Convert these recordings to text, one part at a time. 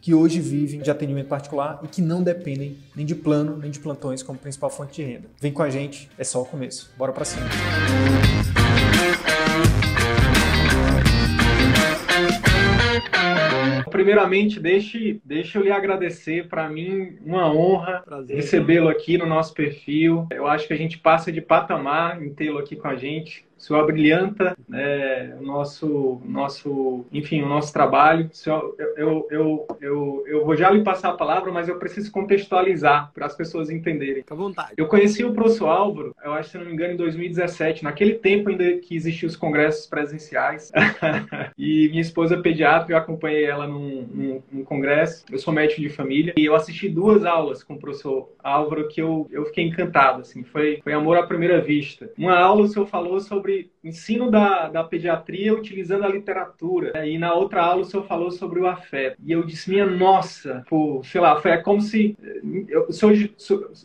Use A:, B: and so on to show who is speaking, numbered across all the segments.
A: que hoje vivem de atendimento particular e que não dependem nem de plano nem de plantões como principal fonte de renda. Vem com a gente, é só o começo. Bora para cima. Primeiramente, deixe, deixe eu lhe agradecer. Para mim, uma honra recebê-lo aqui no nosso perfil. Eu acho que a gente passa de patamar em tê-lo aqui com a gente senhor abrilhanta é, o nosso, nosso, enfim, o nosso trabalho. Senhor, eu, eu, eu, eu, vou já lhe passar a palavra, mas eu preciso contextualizar para as pessoas entenderem.
B: Fica à vontade.
A: Eu conheci o professor Álvaro, eu acho, se não me engano, em 2017, naquele tempo ainda que existiam os congressos presenciais. e minha esposa é pediatra, eu acompanhei ela num, num, num, congresso. Eu sou médico de família e eu assisti duas aulas com o professor Álvaro que eu, eu fiquei encantado, assim, foi, foi amor à primeira vista. Uma aula o senhor falou sobre sobre ensino da, da pediatria utilizando a literatura. Né? E na outra aula o senhor falou sobre o afeto. E eu disse, minha nossa, pô, sei lá, foi como se. Eu, senhor,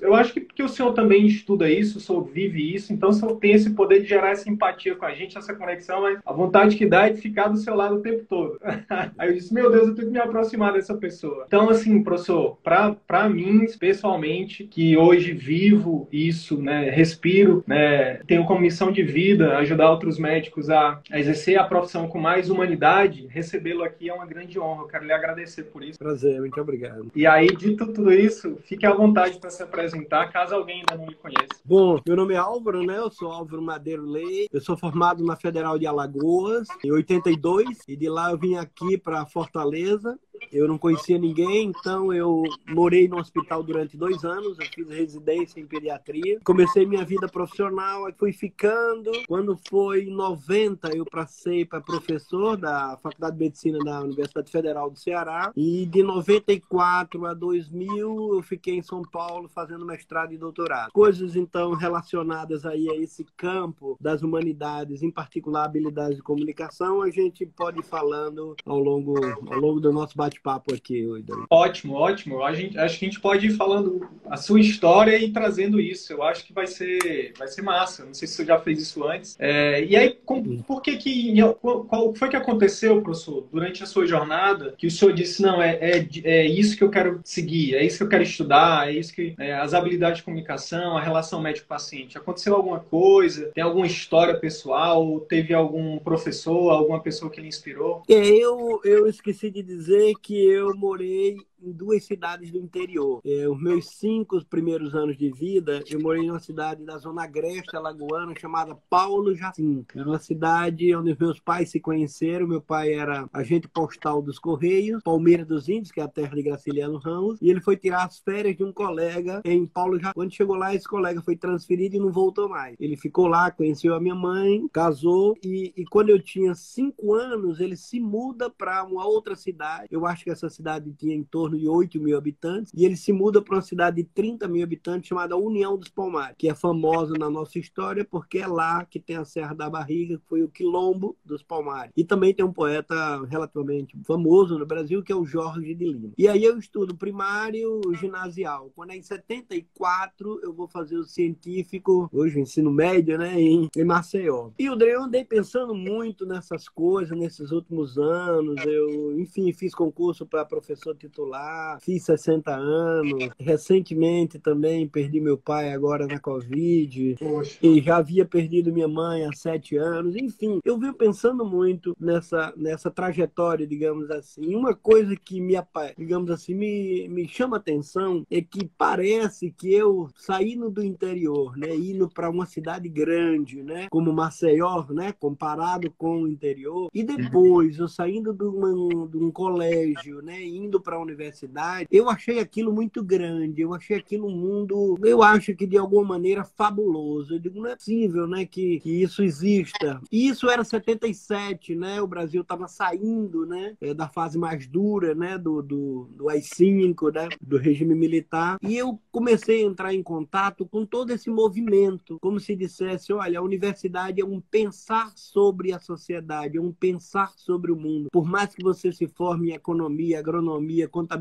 A: eu acho que porque o senhor também estuda isso, o senhor vive isso, então o senhor tem esse poder de gerar essa empatia com a gente, essa conexão, mas a vontade que dá é de ficar do seu lado o tempo todo. Aí eu disse, meu Deus, eu tenho que me aproximar dessa pessoa. Então, assim, professor, para mim, pessoalmente, que hoje vivo isso, né, respiro, né, tenho como missão de vida ajudar outros médicos a, a exercer a profissão com mais humanidade, recebê-lo aqui é uma grande honra. Eu quero lhe agradecer por isso.
B: Prazer, muito obrigado.
A: E aí, dito tudo isso, fique à vontade para se apresentar, caso alguém ainda não me conheça.
B: Bom, meu nome é Álvaro, né? Eu sou Álvaro Madeiro Lei. Eu sou formado na Federal de Alagoas em 82 e de lá eu vim aqui para Fortaleza eu não conhecia ninguém, então eu morei no hospital durante dois anos, eu fiz residência em pediatria. Comecei minha vida profissional, fui ficando. Quando foi em 90, eu passei para professor da Faculdade de Medicina da Universidade Federal do Ceará. E de 94 a 2000, eu fiquei em São Paulo fazendo mestrado e doutorado. Coisas, então, relacionadas aí a esse campo das humanidades, em particular habilidades de comunicação, a gente pode ir falando ao longo, ao longo do nosso bate-papo aqui hoje.
A: Ótimo, ótimo. A gente, acho que a gente pode ir falando a sua história e trazendo isso. Eu acho que vai ser, vai ser massa. Não sei se você já fez isso antes. É, e aí, com, por que que... Qual foi que aconteceu, professor, durante a sua jornada, que o senhor disse, não, é, é, é isso que eu quero seguir, é isso que eu quero estudar, é isso que... É, as habilidades de comunicação, a relação médico-paciente. Aconteceu alguma coisa? Tem alguma história pessoal? Teve algum professor, alguma pessoa que lhe inspirou?
B: É, eu, eu esqueci de dizer que eu morei em duas cidades do interior. É, os meus cinco primeiros anos de vida, eu morei numa cidade da zona agreste alagoana chamada Paulo Jacim. Era uma cidade onde meus pais se conheceram. Meu pai era agente postal dos Correios, Palmeiras dos Índios, que é a terra de Graciliano Ramos, e ele foi tirar as férias de um colega em Paulo Jacim. Quando chegou lá, esse colega foi transferido e não voltou mais. Ele ficou lá, conheceu a minha mãe, casou, e, e quando eu tinha cinco anos, ele se muda para uma outra cidade. Eu acho que essa cidade tinha em torno torno de 8 mil habitantes, e ele se muda para uma cidade de 30 mil habitantes chamada União dos Palmares, que é famosa na nossa história porque é lá que tem a Serra da Barriga, que foi o quilombo dos Palmares. E também tem um poeta relativamente famoso no Brasil, que é o Jorge de Lima. E aí eu estudo primário ginasial. Quando é em 74, eu vou fazer o científico, hoje o ensino médio, né, em, Maceió. E o eu andei pensando muito nessas coisas nesses últimos anos. Eu, enfim, fiz concurso para professor titular fiz 60 anos. Recentemente também perdi meu pai agora na Covid. Poxa. E já havia perdido minha mãe há sete anos. Enfim, eu venho pensando muito nessa, nessa trajetória, digamos assim. Uma coisa que me, digamos assim, me, me chama atenção é que parece que eu saindo do interior, né, indo para uma cidade grande, né, como Maceió, né, comparado com o interior, e depois eu saindo de, uma, de um colégio colégio, né, indo para a universidade, eu achei aquilo muito grande, eu achei aquilo um mundo, eu acho que de alguma maneira fabuloso. Eu digo, não é possível, né, que, que isso exista. E isso era 77, né? O Brasil estava saindo, né, é, da fase mais dura, né, do, do, do AI-5, né, do regime militar. E eu comecei a entrar em contato com todo esse movimento, como se dissesse, olha, a universidade é um pensar sobre a sociedade, é um pensar sobre o mundo. Por mais que você se forme em economia, agronomia, contabilidade,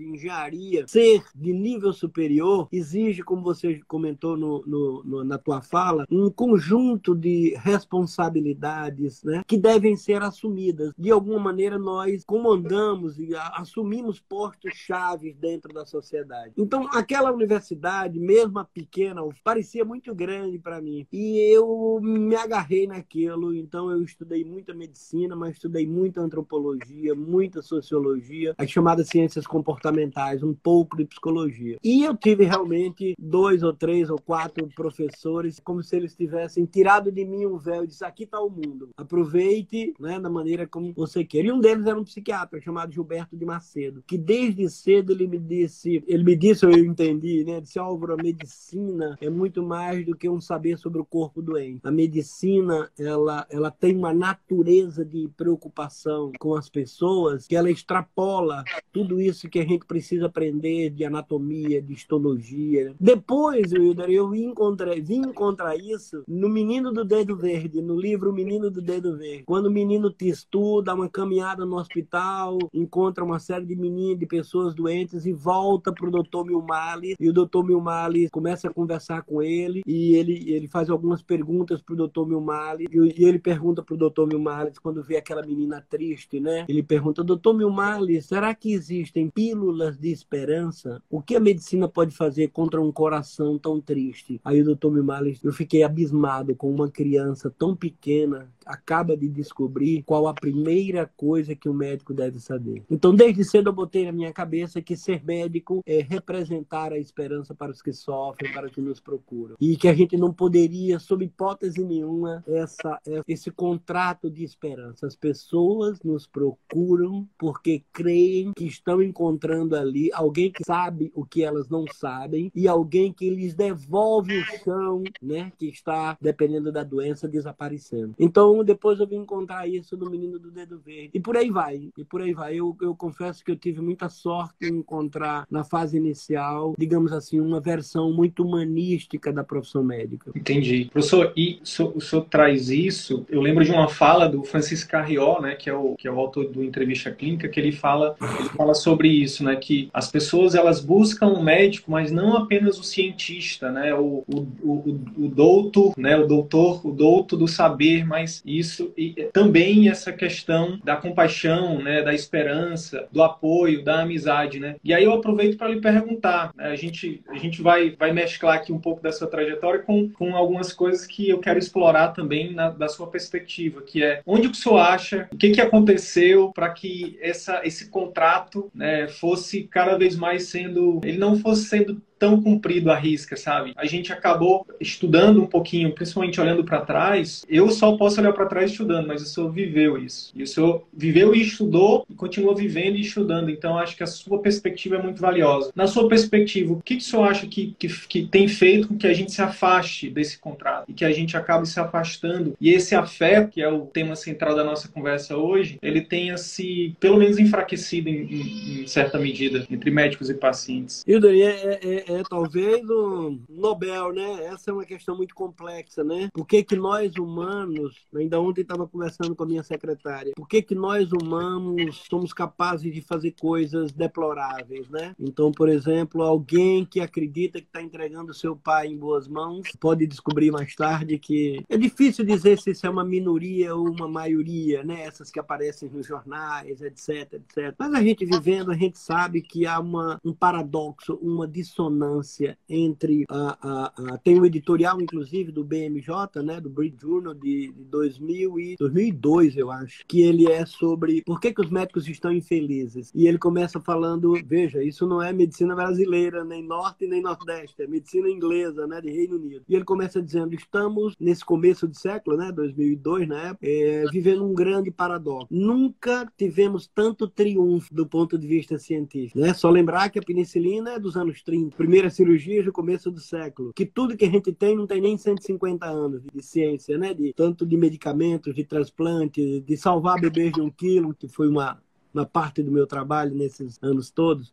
B: engenharia, ser de nível superior exige, como você comentou no, no, no, na tua fala, um conjunto de responsabilidades né, que devem ser assumidas. De alguma maneira, nós comandamos e assumimos postos-chave dentro da sociedade. Então, aquela universidade, mesmo a pequena, parecia muito grande para mim. E eu me agarrei naquilo. Então, eu estudei muita medicina, mas estudei muita antropologia, muita sociologia, as chamadas ciências comportamentais, um pouco de psicologia. E eu tive realmente dois ou três ou quatro professores, como se eles tivessem tirado de mim um véu e disse: aqui está o mundo. Aproveite né, da maneira como você quer. E um deles era um psiquiatra chamado Gilberto de Macedo, que desde cedo ele me disse, ele me disse, eu entendi, né? Disse, Álvaro, a medicina é muito mais do que um saber sobre o corpo doente. A medicina, ela, ela tem uma natureza de preocupação com as pessoas que ela extrapola tudo isso que a gente precisa aprender de anatomia, de histologia. Depois, Wilder, eu vim encontrar, vim encontrar isso no Menino do Dedo Verde, no livro Menino do Dedo Verde. Quando o menino te estuda, uma caminhada no hospital, encontra uma série de meninos, de pessoas doentes e volta para o doutor Milmali. E o doutor Milmali começa a conversar com ele e ele, ele faz algumas perguntas para o doutor Milmali. E, ele pergunta para o doutor Milmali quando vê aquela menina triste, né? Ele pergunta, doutor Milmali, será que existem pílulas de esperança? O que a medicina pode fazer contra um coração tão triste? Aí o doutor Milmali, eu fiquei abismado com uma criança tão pequena acaba de descobrir qual a primeira coisa que o médico deve saber. Então, desde cedo eu botei na minha cabeça que ser médico é representar a esperança para os que sofrem, para os que nos procuram. E que a gente não poderia, sob hipótese nenhuma, essa, esse contrato de esperança. As pessoas nos procuram porque creem que estão encontrando ali alguém que sabe o que elas não sabem e alguém que lhes devolve o chão, né, que está, dependendo da doença, desaparecendo. Então, então, depois eu vim encontrar isso no Menino do Dedo Verde. E por aí vai, e por aí vai. Eu, eu confesso que eu tive muita sorte em encontrar, na fase inicial, digamos assim, uma versão muito humanística da profissão médica.
A: Entendi. Professor, e o senhor, o senhor traz isso, eu lembro de uma fala do Francisco Carrió, né, que é o, que é o autor do Entrevista Clínica, que ele fala, ele fala sobre isso, né, que as pessoas, elas buscam um médico, mas não apenas o cientista, né, o, o, o, o doutor, né, o doutor, o doutor do saber, mas isso e também essa questão da compaixão, né, da esperança, do apoio, da amizade, né? E aí eu aproveito para lhe perguntar, né, a gente a gente vai vai mesclar aqui um pouco da sua trajetória com, com algumas coisas que eu quero explorar também na, da sua perspectiva, que é onde o senhor acha, o que que aconteceu para que essa esse contrato, né, fosse cada vez mais sendo, ele não fosse sendo tão cumprido a risca, sabe? A gente acabou estudando um pouquinho, principalmente olhando para trás. Eu só posso olhar para trás estudando, mas o senhor viveu isso. E o senhor viveu e estudou e continua vivendo e estudando. Então, acho que a sua perspectiva é muito valiosa. Na sua perspectiva, o que, que o senhor acha que, que, que tem feito com que a gente se afaste desse contrato e que a gente acabe se afastando? E esse afeto, que é o tema central da nossa conversa hoje, ele tenha se, pelo menos, enfraquecido em, em, em certa medida entre médicos e pacientes.
B: Hilda, é, é é talvez o Nobel, né? Essa é uma questão muito complexa, né? Por que, que nós humanos, ainda ontem estava conversando com a minha secretária, por que, que nós humanos somos capazes de fazer coisas deploráveis, né? Então, por exemplo, alguém que acredita que está entregando seu pai em boas mãos pode descobrir mais tarde que é difícil dizer se isso é uma minoria ou uma maioria, né? Essas que aparecem nos jornais, etc, etc. Mas a gente vivendo, a gente sabe que há uma, um paradoxo, uma dissonância ressonância entre a, a, a, tem um editorial inclusive do BMJ, né, do British Journal de, de 2000 e 2002, eu acho, que ele é sobre por que, que os médicos estão infelizes. E ele começa falando, veja, isso não é medicina brasileira, nem norte nem nordeste, é medicina inglesa, né, de Reino Unido. E ele começa dizendo, estamos nesse começo de século, né, 2002, na época, é, vivendo um grande paradoxo. Nunca tivemos tanto triunfo do ponto de vista científico, né? Só lembrar que a penicilina é dos anos 30, primeira cirurgia do começo do século, que tudo que a gente tem não tem nem 150 anos de ciência, né? De tanto de medicamentos, de transplante, de salvar bebês de um quilo, que foi uma uma parte do meu trabalho nesses anos todos.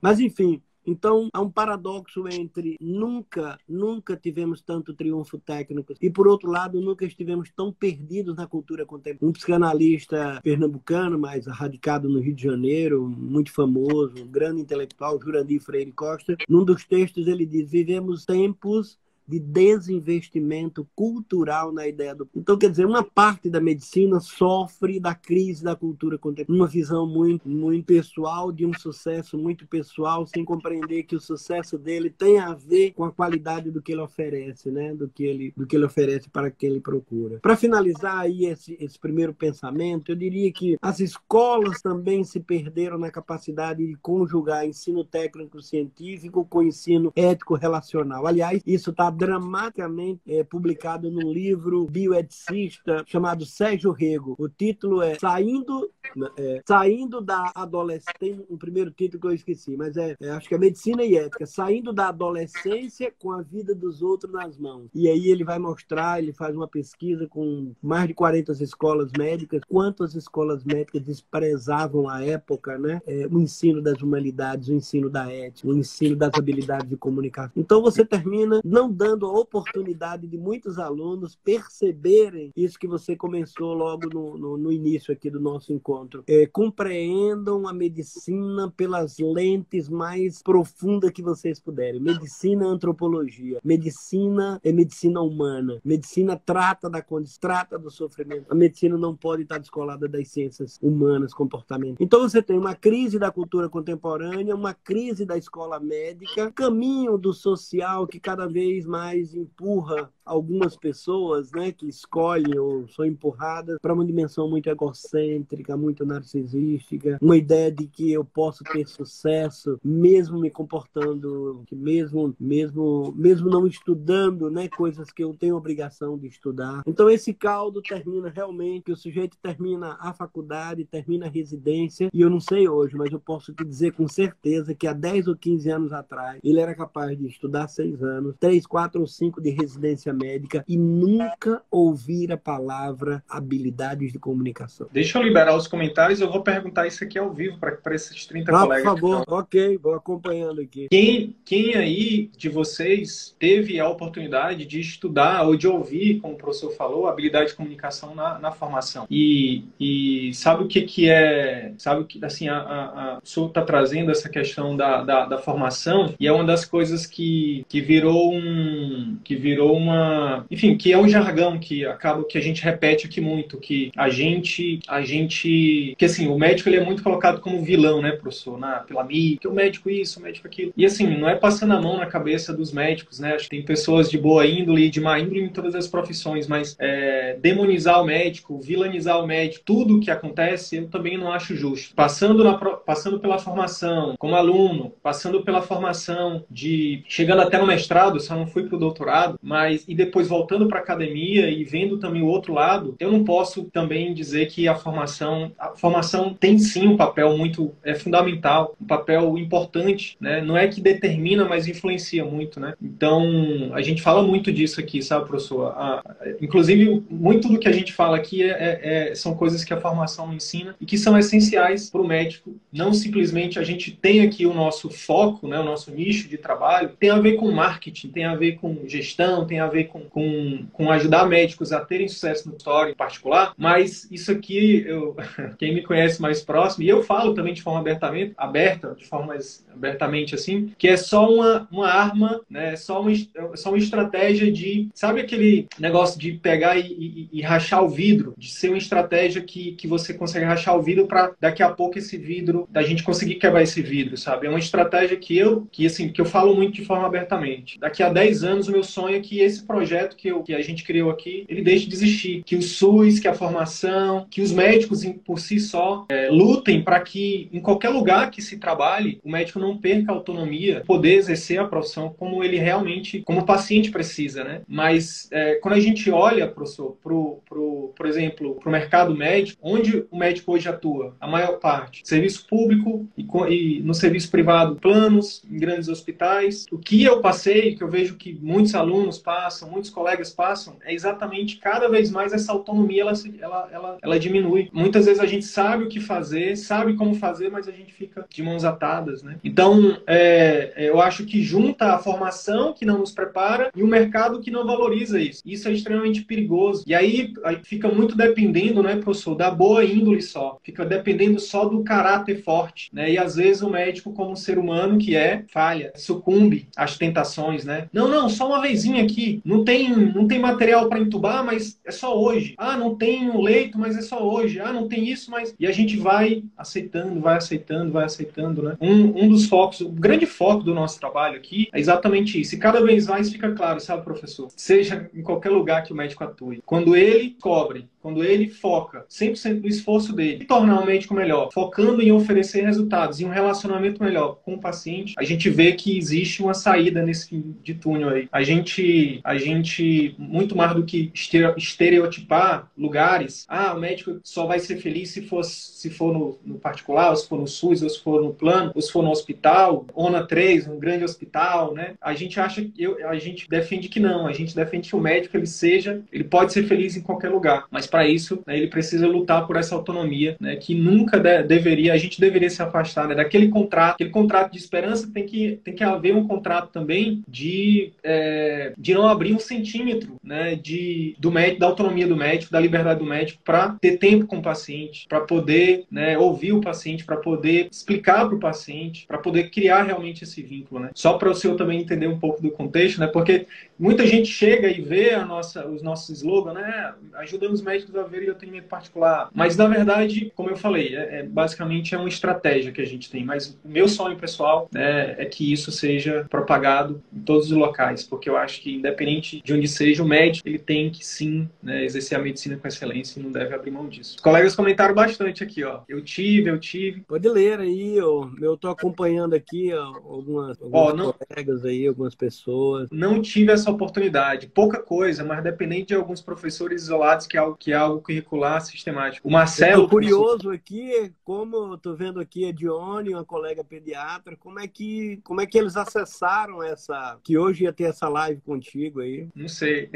B: Mas enfim, então, há um paradoxo entre nunca, nunca tivemos tanto triunfo técnico e, por outro lado, nunca estivemos tão perdidos na cultura contemporânea. Um psicanalista pernambucano, mas radicado no Rio de Janeiro, muito famoso, um grande intelectual, Jurandir Freire Costa, num dos textos ele diz: vivemos tempos de desinvestimento cultural na ideia do. Então, quer dizer, uma parte da medicina sofre da crise da cultura contemporânea, uma visão muito, muito pessoal, de um sucesso muito pessoal, sem compreender que o sucesso dele tem a ver com a qualidade do que ele oferece, né? do, que ele, do que ele oferece para quem ele procura. Para finalizar aí esse, esse primeiro pensamento, eu diria que as escolas também se perderam na capacidade de conjugar ensino técnico científico com ensino ético relacional. Aliás, isso está dramaticamente é, publicado num livro bioeticista chamado Sérgio Rego. O título é Saindo, é, Saindo da Adolescência. Tem um primeiro título que eu esqueci, mas é, é, acho que é Medicina e Ética. Saindo da Adolescência com a vida dos outros nas mãos. E aí ele vai mostrar, ele faz uma pesquisa com mais de 40 escolas médicas, quantas escolas médicas desprezavam à época né, é, o ensino das humanidades, o ensino da ética, o ensino das habilidades de comunicação. Então você termina não dando dando a oportunidade de muitos alunos perceberem isso que você começou logo no, no, no início aqui do nosso encontro. É, compreendam a medicina pelas lentes mais profundas que vocês puderem. Medicina, antropologia. Medicina é medicina humana. Medicina trata da condição, trata do sofrimento. A medicina não pode estar descolada das ciências humanas, comportamento. Então você tem uma crise da cultura contemporânea, uma crise da escola médica, caminho do social que cada vez mais empurra algumas pessoas, né, que escolhem ou são empurradas para uma dimensão muito egocêntrica, muito narcisística, uma ideia de que eu posso ter sucesso mesmo me comportando, que mesmo mesmo mesmo não estudando, né, coisas que eu tenho obrigação de estudar. Então esse caldo termina realmente, o sujeito termina a faculdade, termina a residência, e eu não sei hoje, mas eu posso te dizer com certeza que há 10 ou 15 anos atrás, ele era capaz de estudar seis anos, três, quatro ou cinco de residência médica e nunca ouvir a palavra habilidades de comunicação.
A: Deixa eu liberar os comentários, eu vou perguntar isso aqui ao vivo para esses 30 ah, colegas.
B: Por favor, ok, vou acompanhando aqui.
A: Quem, quem aí de vocês teve a oportunidade de estudar ou de ouvir, como o professor falou, habilidade de comunicação na, na formação? E, e sabe o que, que é, sabe o que, assim, a, a, a senhor está trazendo essa questão da, da, da formação e é uma das coisas que, que virou um, que virou uma enfim, que é um jargão que acaba que a gente repete aqui muito, que a gente, a gente, que assim, o médico ele é muito colocado como vilão, né, professor, na, pela mídia, que o médico isso, o médico aquilo. E assim, não é passando a mão na cabeça dos médicos, né? Acho que tem pessoas de boa índole e de má índole em todas as profissões, mas é, demonizar o médico, vilanizar o médico, tudo que acontece, eu também não acho justo. Passando, na, passando pela formação como aluno, passando pela formação de chegando até no mestrado, só não fui para o doutorado, mas e depois voltando para a academia e vendo também o outro lado, eu não posso também dizer que a formação, a formação tem sim um papel muito é fundamental, um papel importante, né? Não é que determina, mas influencia muito, né? Então a gente fala muito disso aqui, sabe, professor? A, inclusive muito do que a gente fala aqui é, é, é, são coisas que a formação ensina e que são essenciais para o médico. Não simplesmente a gente tem aqui o nosso foco, né? O nosso nicho de trabalho tem a ver com marketing, tem a ver com gestão, tem a ver com, com, com ajudar médicos a terem sucesso no história em particular, mas isso aqui, eu, quem me conhece mais próximo, e eu falo também de forma abertamente, aberta, de forma mais abertamente assim, que é só uma, uma arma, né? Só uma, só uma estratégia de, sabe aquele negócio de pegar e, e, e rachar o vidro, de ser uma estratégia que, que você consegue rachar o vidro para daqui a pouco esse vidro, da gente conseguir quebrar esse vidro, sabe? É uma estratégia que eu, que assim, que eu falo muito de forma abertamente. Daqui a 10 anos o meu sonho é que esse projeto que, eu, que a gente criou aqui, ele deixe de existir, que o SUS, que a formação, que os médicos por si só é, lutem para que em qualquer lugar que se trabalhe, o médico não perca a autonomia, poder exercer a profissão como ele realmente, como o paciente precisa, né? Mas é, quando a gente olha, professor, pro, pro, por exemplo, para o mercado médico, onde o médico hoje atua, a maior parte, serviço público e, e no serviço privado, planos em grandes hospitais. O que eu passei, que eu vejo que muitos alunos passam, muitos colegas passam, é exatamente cada vez mais essa autonomia ela, ela, ela, ela diminui. Muitas vezes a gente sabe o que fazer, sabe como fazer, mas a gente fica de mãos atadas, né? Então, é, eu acho que junta a formação que não nos prepara e o mercado que não valoriza isso. Isso é extremamente perigoso. E aí, aí fica muito dependendo, né, professor, da boa índole só. Fica dependendo só do caráter forte, né? E às vezes o médico, como ser humano que é, falha, sucumbe às tentações, né? Não, não, só uma vezinha aqui. Não tem, não tem material para entubar, mas é só hoje. Ah, não tem um leito, mas é só hoje. Ah, não tem isso, mas. E a gente vai aceitando, vai aceitando, vai aceitando, né? Um, um dos focos, o grande foco do nosso trabalho aqui é exatamente isso. E cada vez mais fica claro, sabe, professor? Seja em qualquer lugar que o médico atue. Quando ele cobre quando ele foca 100% do esforço dele em tornar um médico melhor, focando em oferecer resultados e um relacionamento melhor com o paciente, a gente vê que existe uma saída nesse fim de túnel aí. A gente, a gente muito mais do que estereotipar lugares, ah, o médico só vai ser feliz se for, se for no, no particular, ou se for no SUS, ou se for no plano, ou se for no hospital, ONA 3, um grande hospital, né? A gente acha, eu, a gente defende que não, a gente defende que o médico ele seja, ele pode ser feliz em qualquer lugar, mas para isso, né, ele precisa lutar por essa autonomia, né, que nunca de, deveria, a gente deveria se afastar né, daquele contrato, aquele contrato de esperança tem que, tem que haver um contrato também de, é, de não abrir um centímetro né, de, do médico, da autonomia do médico, da liberdade do médico, para ter tempo com o paciente, para poder né, ouvir o paciente, para poder explicar para o paciente, para poder criar realmente esse vínculo. Né? Só para o senhor também entender um pouco do contexto, né, porque muita gente chega e vê a nossa, os nossos slogans, né, ajudando os médicos médicos haverem atendimento particular. Mas, na verdade, como eu falei, é, é, basicamente é uma estratégia que a gente tem. Mas o meu sonho pessoal é, é que isso seja propagado em todos os locais, porque eu acho que, independente de onde seja, o médico ele tem que sim né, exercer a medicina com excelência e não deve abrir mão disso. Os colegas comentaram bastante aqui, ó. Eu tive, eu tive.
B: Pode ler aí, ó. eu estou acompanhando aqui ó, algumas, algumas ó, não, colegas aí, algumas pessoas.
A: Não tive essa oportunidade. Pouca coisa, mas dependente de alguns professores isolados, que é algo que é algo curricular sistemático. O Marcelo.
B: Eu curioso aqui, como estou vendo aqui a Dione, uma colega pediatra, como é que como é que eles acessaram essa que hoje ia ter essa live contigo aí?
A: Não sei.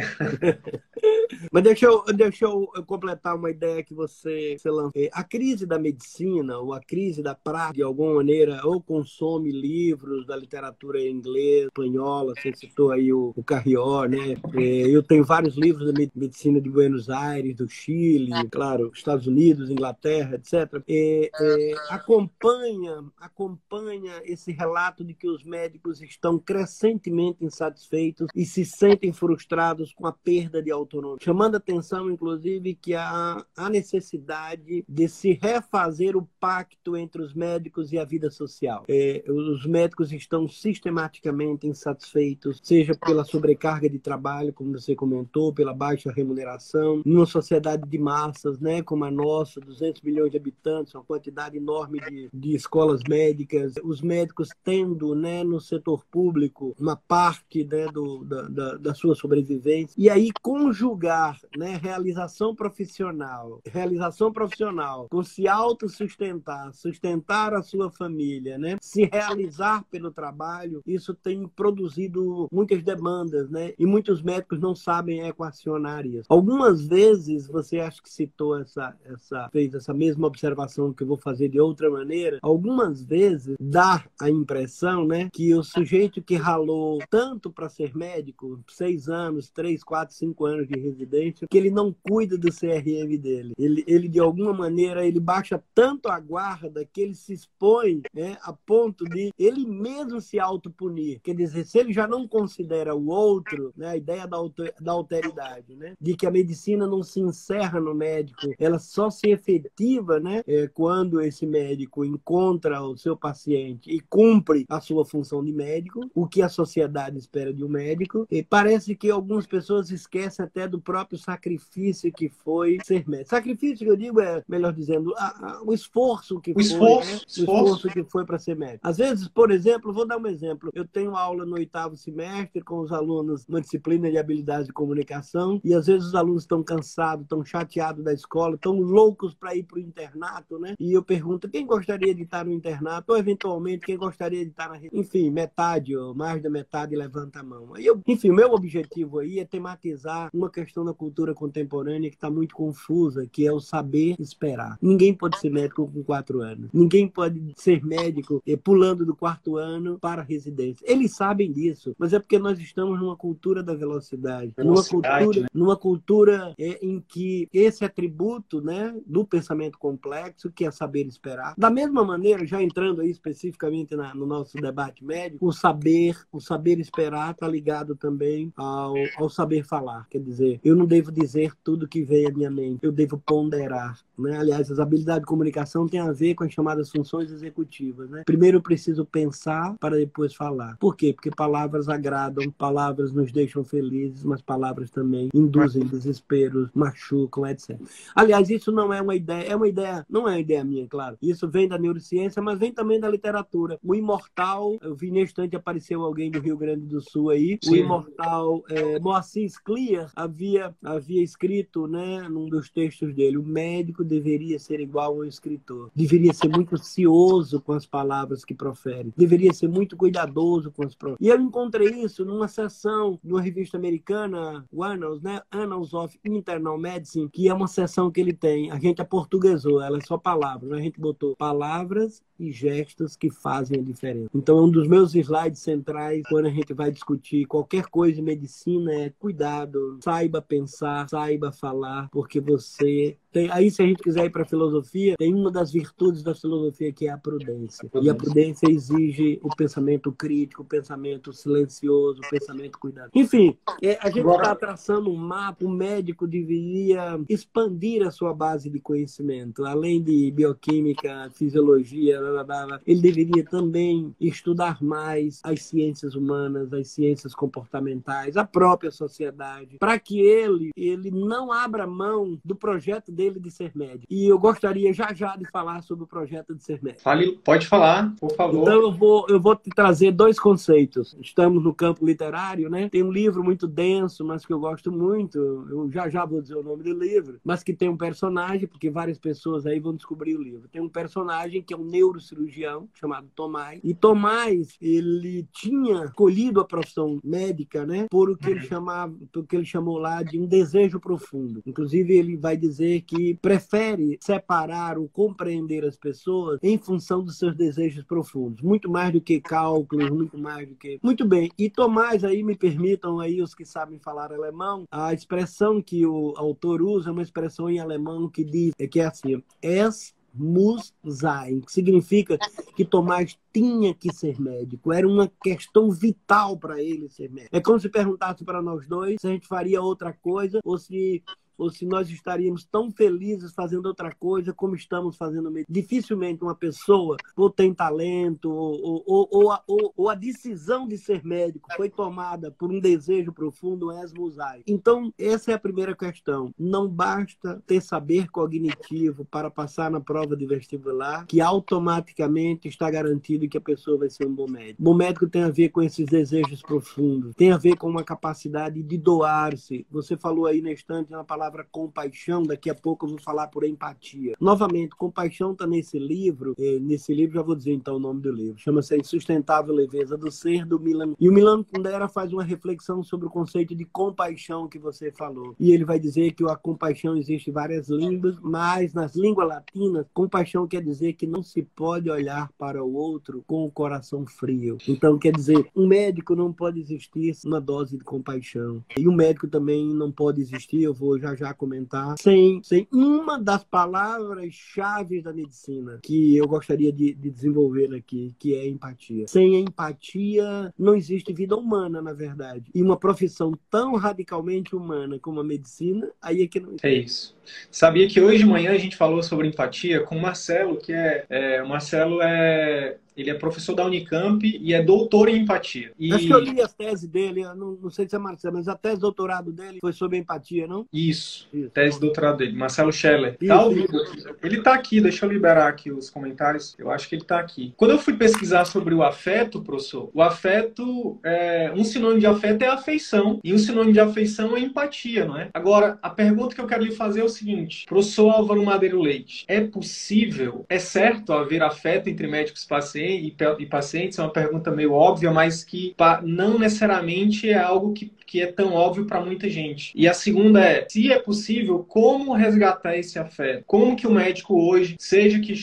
B: Mas deixa eu, deixa eu completar uma ideia que você, você lançou. É, a crise da medicina, ou a crise da prática, de alguma maneira, ou consome livros da literatura inglesa, espanhola, você citou aí o, o Carrió, né? É, eu tenho vários livros da medicina de Buenos Aires, do Chile, claro, Estados Unidos, Inglaterra, etc. É, é, acompanha, acompanha esse relato de que os médicos estão crescentemente insatisfeitos e se sentem frustrados com a perda de autonomia chamando a atenção, inclusive, que há a necessidade de se refazer o pacto entre os médicos e a vida social. É, os médicos estão sistematicamente insatisfeitos, seja pela sobrecarga de trabalho, como você comentou, pela baixa remuneração, numa sociedade de massas, né, como a nossa, 200 milhões de habitantes, uma quantidade enorme de, de escolas médicas, os médicos tendo, né, no setor público, uma parte né, do, da, da, da sua sobrevivência, e aí conjugar né, realização profissional, realização profissional com se autossustentar, sustentar a sua família, né, se realizar pelo trabalho, isso tem produzido muitas demandas dúvidas, né? E muitos médicos não sabem equacionar isso. Algumas vezes, você acha que citou essa, essa, fez essa mesma observação que eu vou fazer de outra maneira, algumas vezes dá a impressão, né, que o sujeito que ralou tanto para ser médico, seis anos, três, quatro, cinco anos de residência, que ele não cuida do CRM dele. Ele, ele de alguma maneira, ele baixa tanto a guarda que ele se expõe né, a ponto de ele mesmo se autopunir. Quer dizer, se ele já não considera o outro, né, a ideia da, da alteridade, né, de que a medicina não se encerra no médico, ela só se efetiva né, é, quando esse médico encontra o seu paciente e cumpre a sua função de médico, o que a sociedade espera de um médico. E parece que algumas pessoas esquecem até do próprio sacrifício que foi ser médico. Sacrifício que eu digo é, melhor dizendo, a, a, o esforço que o foi,
A: esforço,
B: né? o esforço que foi para ser médico. Às vezes, por exemplo, vou dar um exemplo. Eu tenho aula no oitavo semestre com os alunos numa disciplina de habilidades de comunicação e às vezes os alunos estão cansados, estão chateados da escola, estão loucos para ir para o internato, né? E eu pergunto quem gostaria de estar no internato ou eventualmente quem gostaria de estar na enfim metade ou mais da metade levanta a mão. Aí eu, enfim, meu objetivo aí é tematizar uma questão da cultura contemporânea que está muito confusa, que é o saber esperar. Ninguém pode ser médico com quatro anos. Ninguém pode ser médico eh, pulando do quarto ano para a residência. Eles sabem disso, mas é porque nós estamos numa cultura da velocidade, velocidade numa cultura, né? numa cultura é, em que esse atributo, né, do pensamento complexo, que é saber esperar. Da mesma maneira, já entrando aí especificamente na, no nosso debate médico, o saber, o saber esperar está ligado também ao, ao saber falar. Quer dizer, eu não devo dizer tudo que veio à minha mente, eu devo ponderar. Né? Aliás, as habilidades de comunicação têm a ver com as chamadas funções executivas. Né? Primeiro eu preciso pensar para depois falar. Por quê? Porque palavras agradam, palavras nos deixam felizes, mas palavras também induzem desesperos, machucam, etc. Aliás, isso não é uma ideia, é uma ideia, não é uma ideia minha, claro. Isso vem da neurociência, mas vem também da literatura. O imortal, eu vi neste instante apareceu alguém do Rio Grande do Sul aí, Sim. o imortal é, Moacir Clear havia, havia escrito, né, num dos textos dele, o médico deveria ser igual ao escritor, deveria ser muito cioso com as palavras que profere, deveria ser muito cuidadoso com as palavras. E eu encontrei isso numa sessão de uma revista americana, o Annals, né, Annals of Internal Medicine, que é uma sessão que ele tem. A gente aportuguesou, ela é só palavras, né? a gente botou palavras e gestos que fazem a diferença. Então, um dos meus slides centrais, quando a gente vai discutir qualquer coisa em medicina, é cuidado, saiba pensar, saiba falar, porque você tem, aí, se a gente quiser ir para a filosofia, tem uma das virtudes da filosofia que é a prudência. a prudência. E a prudência exige o pensamento crítico, o pensamento silencioso, o pensamento cuidado. Enfim, é, a gente está traçando um mapa. O médico deveria expandir a sua base de conhecimento. Além de bioquímica, fisiologia, blá, blá, blá, ele deveria também estudar mais as ciências humanas, as ciências comportamentais, a própria sociedade, para que ele, ele não abra mão do projeto dele de ser médico. E eu gostaria já já de falar sobre o projeto de ser médico.
A: Fale, pode falar, por favor.
B: Então eu vou, eu vou te trazer dois conceitos. Estamos no campo literário, né? Tem um livro muito denso, mas que eu gosto muito. Eu já já vou dizer o nome do livro, mas que tem um personagem, porque várias pessoas aí vão descobrir o livro. Tem um personagem que é um neurocirurgião chamado Tomás. E Tomás, ele tinha colhido a profissão médica, né? Por o que ele chamava, por o que ele chamou lá de um desejo profundo. Inclusive ele vai dizer que prefere separar ou compreender as pessoas em função dos seus desejos profundos, muito mais do que cálculos, muito mais do que. Muito bem. E Tomás, aí me permitam aí os que sabem falar alemão, a expressão que o autor usa é uma expressão em alemão que diz é que é assim: es muss sein, que significa que Tomás tinha que ser médico, era uma questão vital para ele ser médico. É como se perguntasse para nós dois se a gente faria outra coisa ou se ou se nós estaríamos tão felizes fazendo outra coisa como estamos fazendo. Dificilmente uma pessoa, ou tem talento, ou, ou, ou, a, ou, a decisão de ser médico foi tomada por um desejo profundo, é esmusai. Então, essa é a primeira questão. Não basta ter saber cognitivo para passar na prova de vestibular, que automaticamente está garantido que a pessoa vai ser um bom médico. Bom médico tem a ver com esses desejos profundos, tem a ver com uma capacidade de doar-se. Você falou aí na estante uma palavra palavra compaixão, daqui a pouco eu vou falar por empatia. Novamente, compaixão está nesse livro, eh, nesse livro já vou dizer então o nome do livro, chama-se Insustentável Leveza do Ser, do Milan. E o Milan Kundera faz uma reflexão sobre o conceito de compaixão que você falou. E ele vai dizer que a compaixão existe em várias línguas, mas nas línguas latinas, compaixão quer dizer que não se pode olhar para o outro com o coração frio. Então, quer dizer, um médico não pode existir uma dose de compaixão. E um médico também não pode existir, eu vou já já comentar, sem, sem uma das palavras-chave da medicina que eu gostaria de, de desenvolver aqui, que é empatia. Sem empatia, não existe vida humana, na verdade. E uma profissão tão radicalmente humana como a medicina, aí é que não
A: existe. É isso. Sabia que hoje de manhã a gente falou sobre empatia com o Marcelo, que é, é o Marcelo é ele é professor da Unicamp e é doutor em empatia. E...
B: Acho que eu li a tese dele, não, não, sei se é Marcelo, mas a tese de doutorado dele foi sobre empatia, não?
A: Isso, isso. tese de doutorado dele, Marcelo Scheller. Isso, tá ao vivo aqui. Ele tá aqui, deixa eu liberar aqui os comentários. Eu acho que ele tá aqui. Quando eu fui pesquisar sobre o afeto, professor, o afeto, é, um sinônimo de afeto é afeição, e um sinônimo de afeição é empatia, não é? Agora, a pergunta que eu quero lhe fazer é o seguinte, professor Álvaro Madeiro Leite, é possível, é certo haver afeto entre médicos e pacientes e, e pacientes é uma pergunta meio óbvia, mas que não necessariamente é algo que que é tão óbvio para muita gente. E a segunda é, se é possível, como resgatar esse afeto? Como que o médico hoje, seja que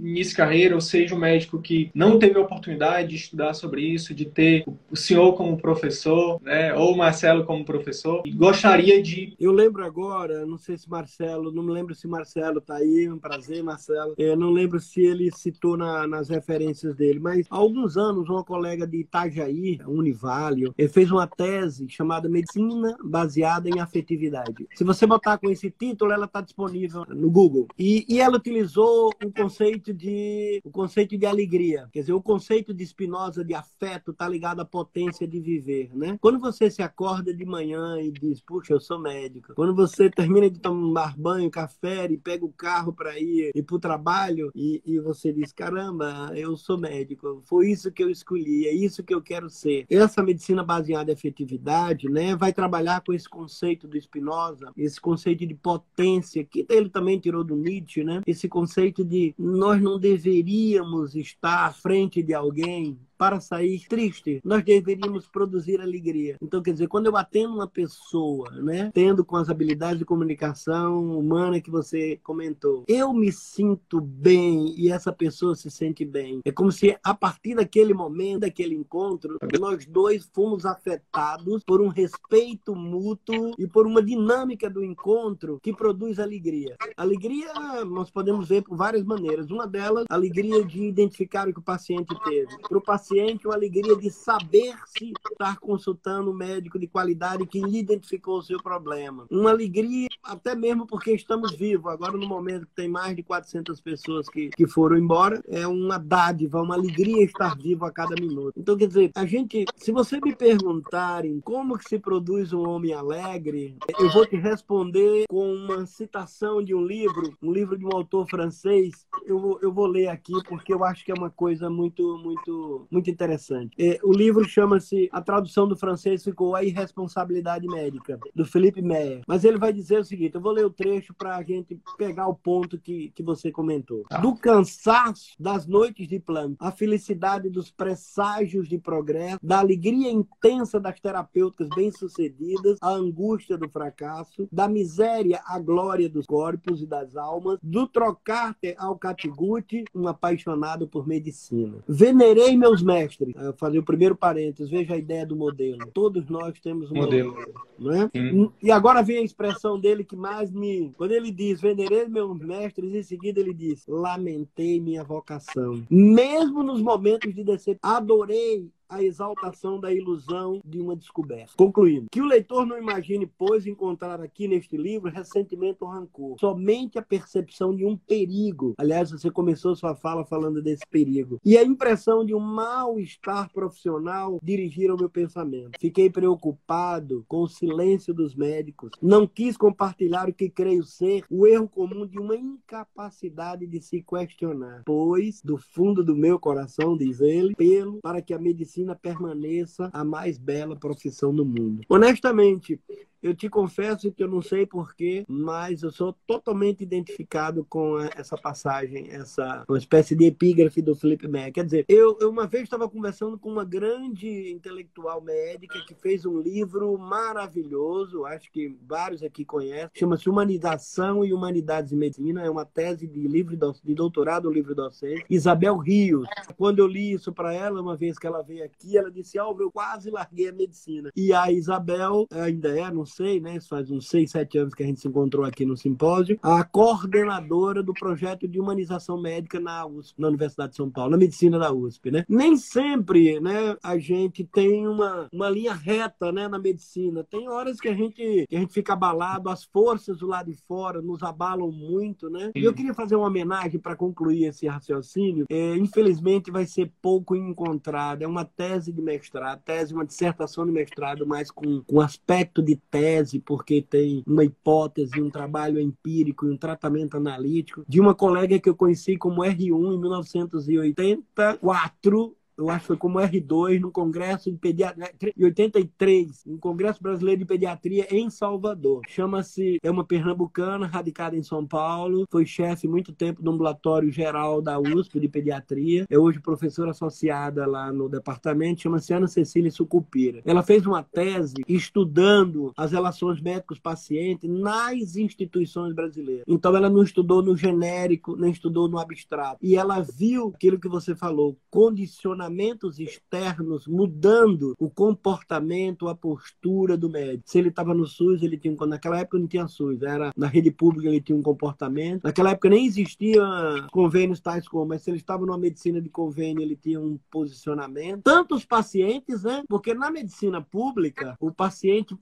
A: inicie carreira, ou seja o médico que não teve a oportunidade de estudar sobre isso, de ter o senhor como professor, né, ou o Marcelo como professor, gostaria de...
B: Eu lembro agora, não sei se Marcelo, não me lembro se Marcelo tá aí, um prazer, Marcelo. Eu não lembro se ele citou na, nas referências dele, mas há alguns anos, uma colega de Itajaí, Univale, ele fez uma tese chamada chamada Medicina Baseada em Afetividade. Se você botar com esse título, ela está disponível no Google. E, e, ela utilizou o conceito de o conceito de alegria. Quer dizer, o conceito de Spinoza de afeto está ligado à potência de viver, né? Quando você se acorda de manhã e diz, puxa, eu sou médico. Quando você termina de tomar banho, café e pega o carro para ir, para o trabalho e, e você diz, caramba, eu sou médico. Foi isso que eu escolhi, é isso que eu quero ser. Essa medicina baseada em afetividade né, vai trabalhar com esse conceito do Spinoza, esse conceito de potência, que ele também tirou do Nietzsche, né? esse conceito de nós não deveríamos estar à frente de alguém para sair triste, nós deveríamos produzir alegria. Então, quer dizer, quando eu atendo uma pessoa, né, tendo com as habilidades de comunicação humana que você comentou, eu me sinto bem e essa pessoa se sente bem. É como se a partir daquele momento, daquele encontro, nós dois fomos afetados por um respeito mútuo e por uma dinâmica do encontro que produz alegria. Alegria nós podemos ver por várias maneiras. Uma delas, alegria de identificar o que o paciente teve. Para o paciente paciente uma alegria de saber se estar consultando um médico de qualidade que identificou o seu problema. Uma alegria, até mesmo porque estamos vivos. Agora, no momento que tem mais de 400 pessoas que, que foram embora, é uma dádiva, uma alegria estar vivo a cada minuto. Então, quer dizer, a gente, se você me perguntarem como que se produz um homem alegre, eu vou te responder com uma citação de um livro, um livro de um autor francês. Eu vou, eu vou ler aqui porque eu acho que é uma coisa muito, muito, muito interessante. É, o livro chama-se, a tradução do francês ficou A Irresponsabilidade Médica, do Felipe Meyer. Mas ele vai dizer o seguinte: eu vou ler o trecho para a gente pegar o ponto que, que você comentou. Ah. Do cansaço das noites de plano, a felicidade dos presságios de progresso, da alegria intensa das terapêuticas bem-sucedidas, a angústia do fracasso, da miséria à glória dos corpos e das almas, do trocar-te ao catigute, um apaixonado por medicina. Venerei meus mestre, eu falei o primeiro parênteses, veja a ideia do modelo. Todos nós temos um modelo. modelo né? E agora vem a expressão dele que mais me. Quando ele diz, venerei meus mestres, em seguida ele diz, lamentei minha vocação. Mesmo nos momentos de decepção, adorei a exaltação da ilusão de uma descoberta. Concluindo, que o leitor não imagine, pois, encontrar aqui neste livro ressentimento ou rancor, somente a percepção de um perigo. Aliás, você começou sua fala falando desse perigo. E a impressão de um mal-estar profissional dirigiram meu pensamento. Fiquei preocupado com o silêncio dos médicos. Não quis compartilhar o que creio ser o erro comum de uma incapacidade de se questionar. Pois, do fundo do meu coração, diz ele, pelo para que a medicina medicina permaneça a mais bela profissão do mundo. Honestamente, eu te confesso que eu não sei porquê, mas eu sou totalmente identificado com essa passagem, essa uma espécie de epígrafe do Felipe Mac. Quer dizer, eu, eu uma vez estava conversando com uma grande intelectual médica que fez um livro maravilhoso, acho que vários aqui conhecem, chama-se Humanização e Humanidades em Medicina, é uma tese de livro de doutorado, livro docente. Isabel Rios. Quando eu li isso para ela, uma vez que ela veio aqui, ela disse: Alvo, eu quase larguei a medicina. E a Isabel, ainda é, não sei, né? Faz uns seis, sete anos que a gente se encontrou aqui no simpósio, a coordenadora do projeto de humanização médica na USP, na Universidade de São Paulo, na medicina da USP, né? Nem sempre, né, a gente tem uma, uma linha reta, né, na medicina. Tem horas que a gente que a gente fica abalado, as forças do lado de fora nos abalam muito, né? E eu queria fazer uma homenagem para concluir esse raciocínio. É, infelizmente vai ser pouco encontrado. É uma tese de mestrado, tese, uma dissertação de mestrado, mas com, com aspecto de tese, porque tem uma hipótese, um trabalho empírico e um tratamento analítico de uma colega que eu conheci como R1 em 1984 eu acho que foi como R2, no Congresso de Pediatria, em 83, no Congresso Brasileiro de Pediatria em Salvador. Chama-se, é uma pernambucana, radicada em São Paulo, foi chefe muito tempo do ambulatório geral da USP de Pediatria, é hoje professora associada lá no departamento, chama-se Ana Cecília Sucupira. Ela fez uma tese estudando as relações médicos-pacientes nas instituições brasileiras. Então ela não estudou no genérico, nem estudou no abstrato. E ela viu aquilo que você falou, condicionamento condicionamentos externos mudando o comportamento, a postura do médico. Se ele estava no SUS, ele tinha naquela época não tinha SUS, era na rede pública ele tinha um comportamento. Naquela época nem existia convênios tais como, mas se ele estava numa medicina de convênio, ele tinha um posicionamento. Tanto os pacientes, né? Porque na medicina pública, o paciente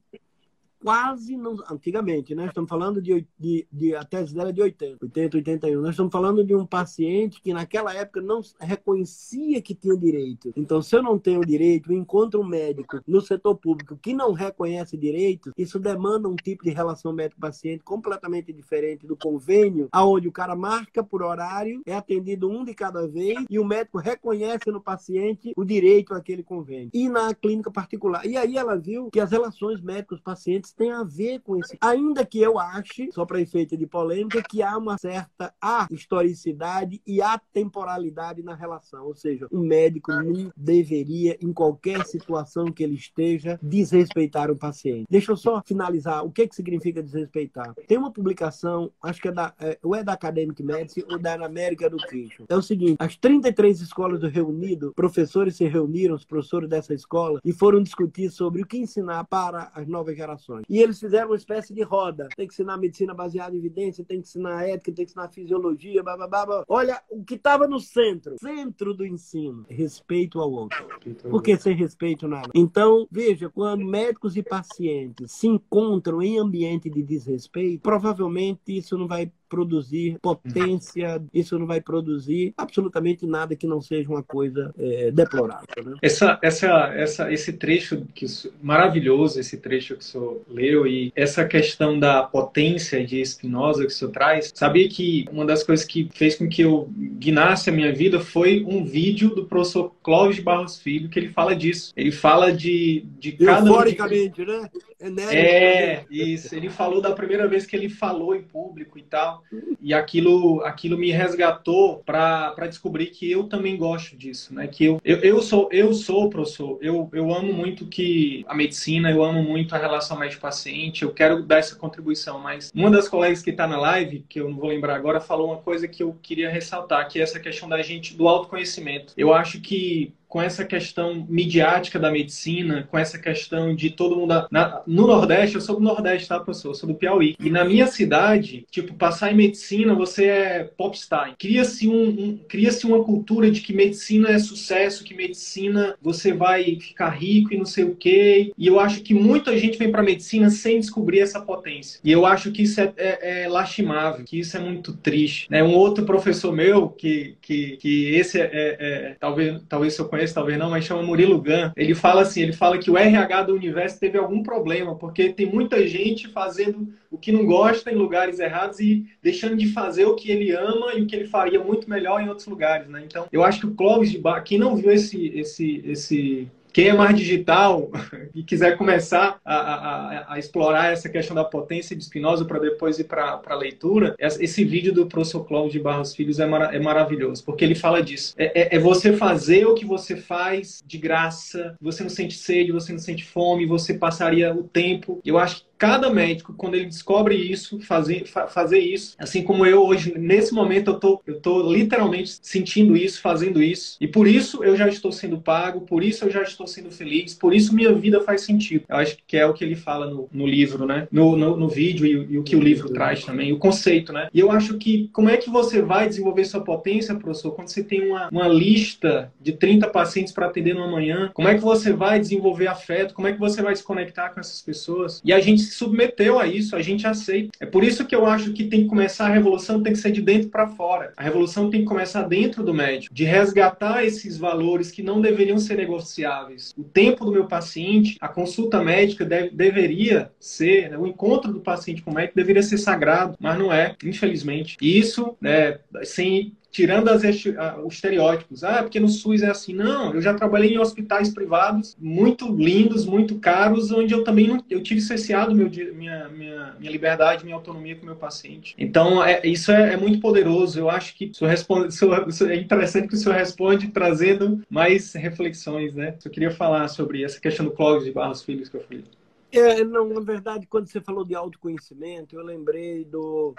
B: quase não. Antigamente, né? Estamos falando de, de, de, A tese dela é de 80, 80, 81. Nós estamos falando de um paciente que naquela época não reconhecia que tinha direito. Então, se eu não tenho direito, encontro um médico no setor público que não reconhece direito, isso demanda um tipo de relação médico-paciente completamente diferente do convênio, aonde o cara marca por horário, é atendido um de cada vez e o médico reconhece no paciente o direito àquele convênio. E na clínica particular. E aí ela viu que as relações médicos-pacientes tem a ver com isso. Ainda que eu ache, só para efeito de polêmica, que há uma certa historicidade e atemporalidade na relação. Ou seja, um médico não deveria, em qualquer situação que ele esteja, desrespeitar o paciente. Deixa eu só finalizar. O que, que significa desrespeitar? Tem uma publicação, acho que é da, é, ou é da Academic Medicine ou da American Education. É o seguinte: as 33 escolas do Reino Unido, professores se reuniram, os professores dessa escola, e foram discutir sobre o que ensinar para as novas gerações. E eles fizeram uma espécie de roda. Tem que ensinar medicina baseada em evidência, tem que ensinar ética, tem que ensinar fisiologia, blá, blá, blá, blá. Olha, o que estava no centro, centro do ensino, respeito ao outro. Porque sem respeito nada. Então, veja, quando médicos e pacientes se encontram em ambiente de desrespeito, provavelmente isso não vai produzir potência, isso não vai produzir absolutamente nada que não seja uma coisa é, deplorável. Né?
A: Essa, essa, essa, esse trecho que maravilhoso, esse trecho que o senhor leu e essa questão da potência de Spinoza que o senhor traz, sabia que uma das coisas que fez com que eu guinasse a minha vida foi um vídeo do professor Clóvis Barros Filho que ele fala disso. Ele fala de, de cada...
B: Euforicamente, né?
A: É, isso. Ele falou da primeira vez que ele falou em público e tal. E aquilo, aquilo me resgatou para descobrir que eu também gosto disso, né? Que eu, eu, eu sou, eu sou professor. Eu, eu amo muito que a medicina, eu amo muito a relação médico-paciente. Eu quero dar essa contribuição. Mas uma das colegas que está na live, que eu não vou lembrar agora, falou uma coisa que eu queria ressaltar, que é essa questão da gente do autoconhecimento. Eu acho que com essa questão midiática da medicina, com essa questão de todo mundo. Na, no Nordeste, eu sou do Nordeste, tá, professor? Eu sou do Piauí. E na minha cidade, tipo, passar em medicina, você é popstar. Cria-se um, um cria uma cultura de que medicina é sucesso, que medicina você vai ficar rico e não sei o quê. E eu acho que muita gente vem para medicina sem descobrir essa potência. E eu acho que isso é, é, é lastimável, que isso é muito triste. Né? Um outro professor meu, que, que, que esse é, é, é talvez, talvez eu conheça conhece, talvez não, mas chama Murilo Gun. Ele fala assim, ele fala que o RH do universo teve algum problema, porque tem muita gente fazendo o que não gosta em lugares errados e deixando de fazer o que ele ama e o que ele faria muito melhor em outros lugares, né? Então, eu acho que o Clóvis de Bar, quem não viu esse esse esse quem é mais digital e quiser começar a, a, a, explorar essa questão da potência de Spinoza para depois ir para a leitura, esse vídeo do professor Cláudio de Barros Filhos é, é maravilhoso, porque ele fala disso. É, é, é, você fazer o que você faz de graça, você não sente sede, você não sente fome, você passaria o tempo. Eu acho que cada médico, quando ele descobre isso, fazer, fazer isso, assim como eu hoje, nesse momento, eu tô, eu tô literalmente sentindo isso, fazendo isso, e por isso eu já estou sendo pago, por isso eu já estou sendo feliz, por isso minha vida faz sentido. Eu acho que é o que ele fala no, no livro, né? No, no, no vídeo e, e, o que o livro traz também, o conceito, né? E eu acho que como é que você vai desenvolver sua potência, professor, quando você tem uma, uma lista de 30 pacientes para atender numa manhã? Como é que você vai desenvolver afeto? Como é que você vai se conectar com essas pessoas? E a gente se submeteu a isso, a gente aceita. É por isso que eu acho que tem que começar a revolução, tem que ser de dentro para fora. A revolução tem que começar dentro do médico, de resgatar esses valores que não deveriam ser negociáveis. O tempo do meu paciente, a consulta médica deve, deveria ser, né, o encontro do paciente com o médico deveria ser sagrado, mas não é, infelizmente. E isso, né, sem tirando as, os estereótipos. Ah, porque no SUS é assim. Não, eu já trabalhei em hospitais privados muito lindos, muito caros, onde eu também não, eu tive cesseado meu, minha, minha, minha liberdade, minha autonomia com o meu paciente. Então, é, isso é, é, muito poderoso. Eu acho que o responde, é interessante que o senhor responde trazendo mais reflexões, né? Eu queria falar sobre essa questão do Clóvis de Barros Filhos que eu falei.
B: É, não, na verdade, quando você falou de autoconhecimento, eu lembrei do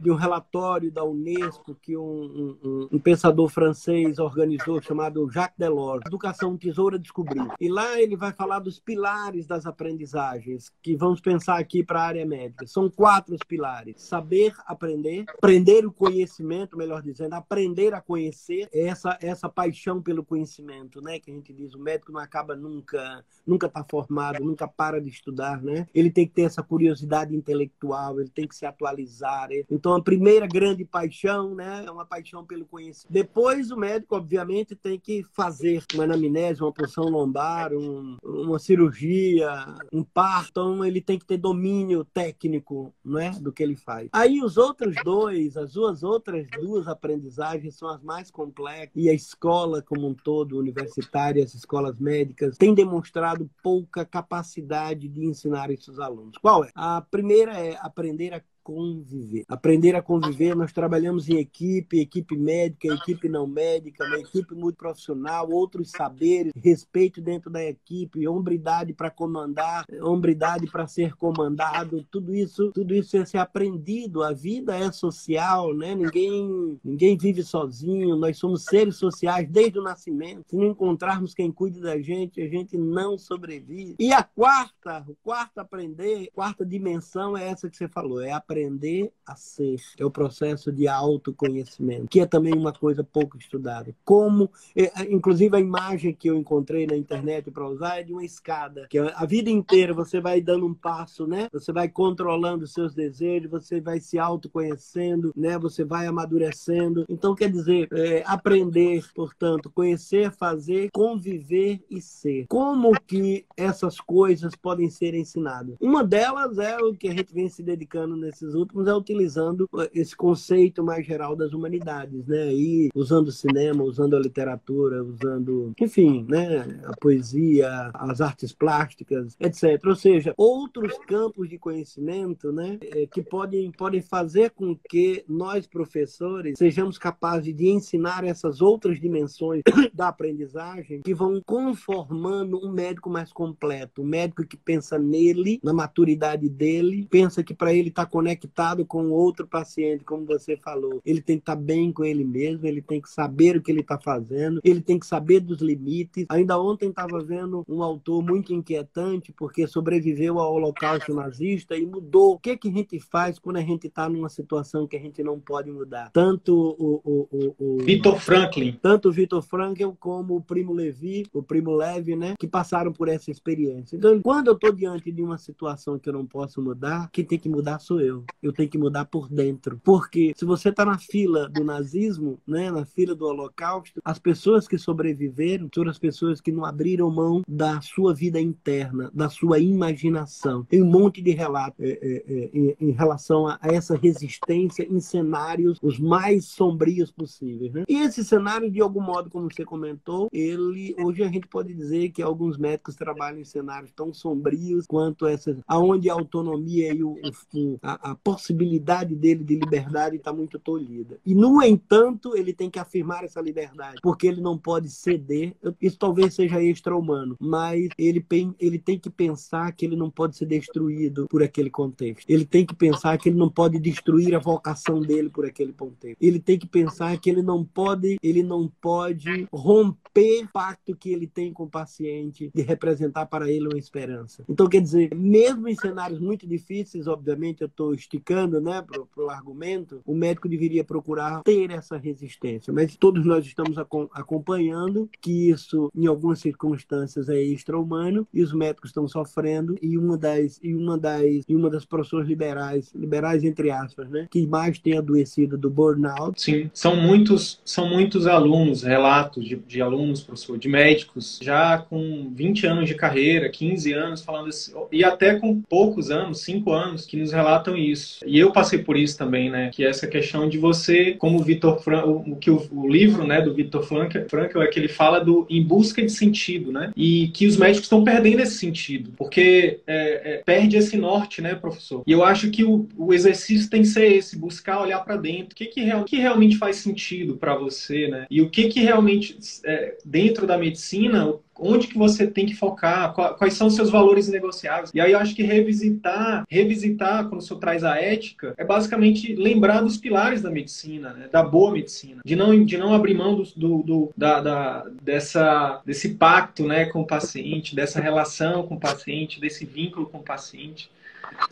B: de um relatório da Unesco que um, um, um, pensador francês organizou chamado Jacques Delors, Educação Tesoura Descobrir. E lá ele vai falar dos pilares das aprendizagens, que vamos pensar aqui para a área médica. São quatro os pilares: saber aprender, aprender o conhecimento, melhor dizendo, aprender a conhecer, essa essa paixão pelo conhecimento, né, que a gente diz, o médico não acaba nunca, nunca está formado, nunca para de estudar, né? Ele tem que ter essa curiosidade intelectual, ele tem que se atualizar. Então então, a primeira grande paixão, né, é uma paixão pelo conhecimento. Depois, o médico, obviamente, tem que fazer uma anamnese, uma punção lombar, um, uma cirurgia, um parto. Então, ele tem que ter domínio técnico, né, do que ele faz. Aí, os outros dois, as duas outras duas aprendizagens são as mais complexas e a escola como um todo, universitária, as escolas médicas, têm demonstrado pouca capacidade de ensinar esses alunos. Qual é? A primeira é aprender a conviver. Aprender a conviver, nós trabalhamos em equipe, equipe médica, equipe não médica, uma equipe muito profissional, outros saberes, respeito dentro da equipe, hombridade para comandar, hombridade para ser comandado, tudo isso, tudo isso é ser aprendido. A vida é social, né? Ninguém, ninguém vive sozinho, nós somos seres sociais desde o nascimento. Se não encontrarmos quem cuide da gente, a gente não sobrevive. E a quarta, o quarto aprender, quarta dimensão é essa que você falou, é aprender aprender a ser. É o processo de autoconhecimento, que é também uma coisa pouco estudada. Como, é, é, inclusive, a imagem que eu encontrei na internet para usar é de uma escada, que a vida inteira você vai dando um passo, né? Você vai controlando os seus desejos, você vai se autoconhecendo, né? Você vai amadurecendo. Então, quer dizer, é, aprender, portanto, conhecer, fazer, conviver e ser. Como que essas coisas podem ser ensinadas? Uma delas é o que a gente vem se dedicando nesses esses últimos é utilizando eh, esse conceito mais geral das humanidades, né? E usando o cinema, usando a literatura, usando, enfim, né? A poesia, as artes plásticas, etc. Ou seja, outros campos de conhecimento, né? Eh, que podem, podem fazer com que nós, professores, sejamos capazes de ensinar essas outras dimensões da aprendizagem que vão conformando um médico mais completo, um médico que pensa nele, na maturidade dele, pensa que para ele estar tá conectado conectado com outro paciente, como você falou. Ele tem que estar bem com ele mesmo, ele tem que saber o que ele está fazendo, ele tem que saber dos limites. Ainda ontem estava vendo um autor muito inquietante, porque sobreviveu ao holocausto nazista e mudou. O que, que a gente faz quando a gente está numa situação que a gente não pode mudar? Tanto o. o, o, o
A: Vitor Franklin.
B: Tanto o Vitor Franklin como o primo Levi, o primo Levi, né? Que passaram por essa experiência. Então, quando eu estou diante de uma situação que eu não posso mudar, quem tem que mudar sou eu. Eu tenho que mudar por dentro. Porque se você está na fila do nazismo, né, na fila do holocausto, as pessoas que sobreviveram foram as pessoas que não abriram mão da sua vida interna, da sua imaginação. Tem um monte de relatos é, é, é, em, relação a, a, essa resistência em cenários os mais sombrios possíveis. Né? E esse cenário, de algum modo, como você comentou, ele hoje a gente pode dizer que alguns médicos trabalham em cenários tão sombrios quanto essas, aonde a autonomia e o, o, a, a, possibilidade dele de liberdade está muito tolhida. E, no entanto, ele tem que afirmar essa liberdade, porque ele não pode ceder. Isso talvez seja extra-humano, mas ele, ele tem que pensar que ele não pode ser destruído por aquele contexto. Ele tem que pensar que ele não pode destruir a vocação dele por aquele contexto. Ele tem que pensar que ele não pode, ele não pode romper o pacto que ele tem com o paciente de representar para ele uma esperança. Então, quer dizer, mesmo em cenários muito difíceis, obviamente, eu estou esticando né, para o argumento, o médico deveria procurar ter essa resistência. Mas todos nós estamos acompanhando que isso, em algumas circunstâncias, é extra-humano e os médicos estão sofrendo. E uma das, e uma das, e uma das profissões liberais, liberais entre aspas, né, que mais tem adoecido do burnout.
A: Sim, são muitos, são muitos alunos, relatos de, de alunos, professor, de médicos, já com 20 anos de carreira, 15 anos, falando assim, e até com poucos anos, 5 anos, que nos relatam isso. E eu passei por isso também, né? Que é essa questão de você, como o Vitor Frankl, o, que o, o, livro, né, do Vitor Frankl é que ele fala do em busca de sentido, né? E que os médicos estão perdendo esse sentido, porque é, é, perde esse norte, né, professor? E eu acho que o, o exercício tem que ser esse, buscar olhar para dentro, o que que, real, que realmente faz sentido para você, né? E o que que realmente é, dentro da medicina onde que você tem que focar, quais são os seus valores negociáveis. E aí eu acho que revisitar, revisitar, quando senhor traz a ética, é basicamente lembrar dos pilares da medicina, né? da boa medicina, de não, de não abrir mão do, do, do da, da, dessa, desse pacto né, com o paciente, dessa relação com o paciente, desse vínculo com o paciente.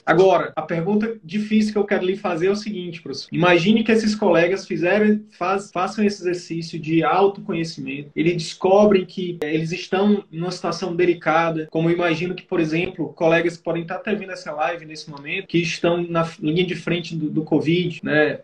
A: Agora, a pergunta difícil que eu quero lhe fazer é o seguinte, professor. Imagine que esses colegas fizeram, faz, façam esse exercício de autoconhecimento. Eles descobrem que é, eles estão em uma situação delicada, como eu imagino que, por exemplo, colegas podem estar até vendo essa live nesse momento, que estão na linha de frente do, do Covid, né?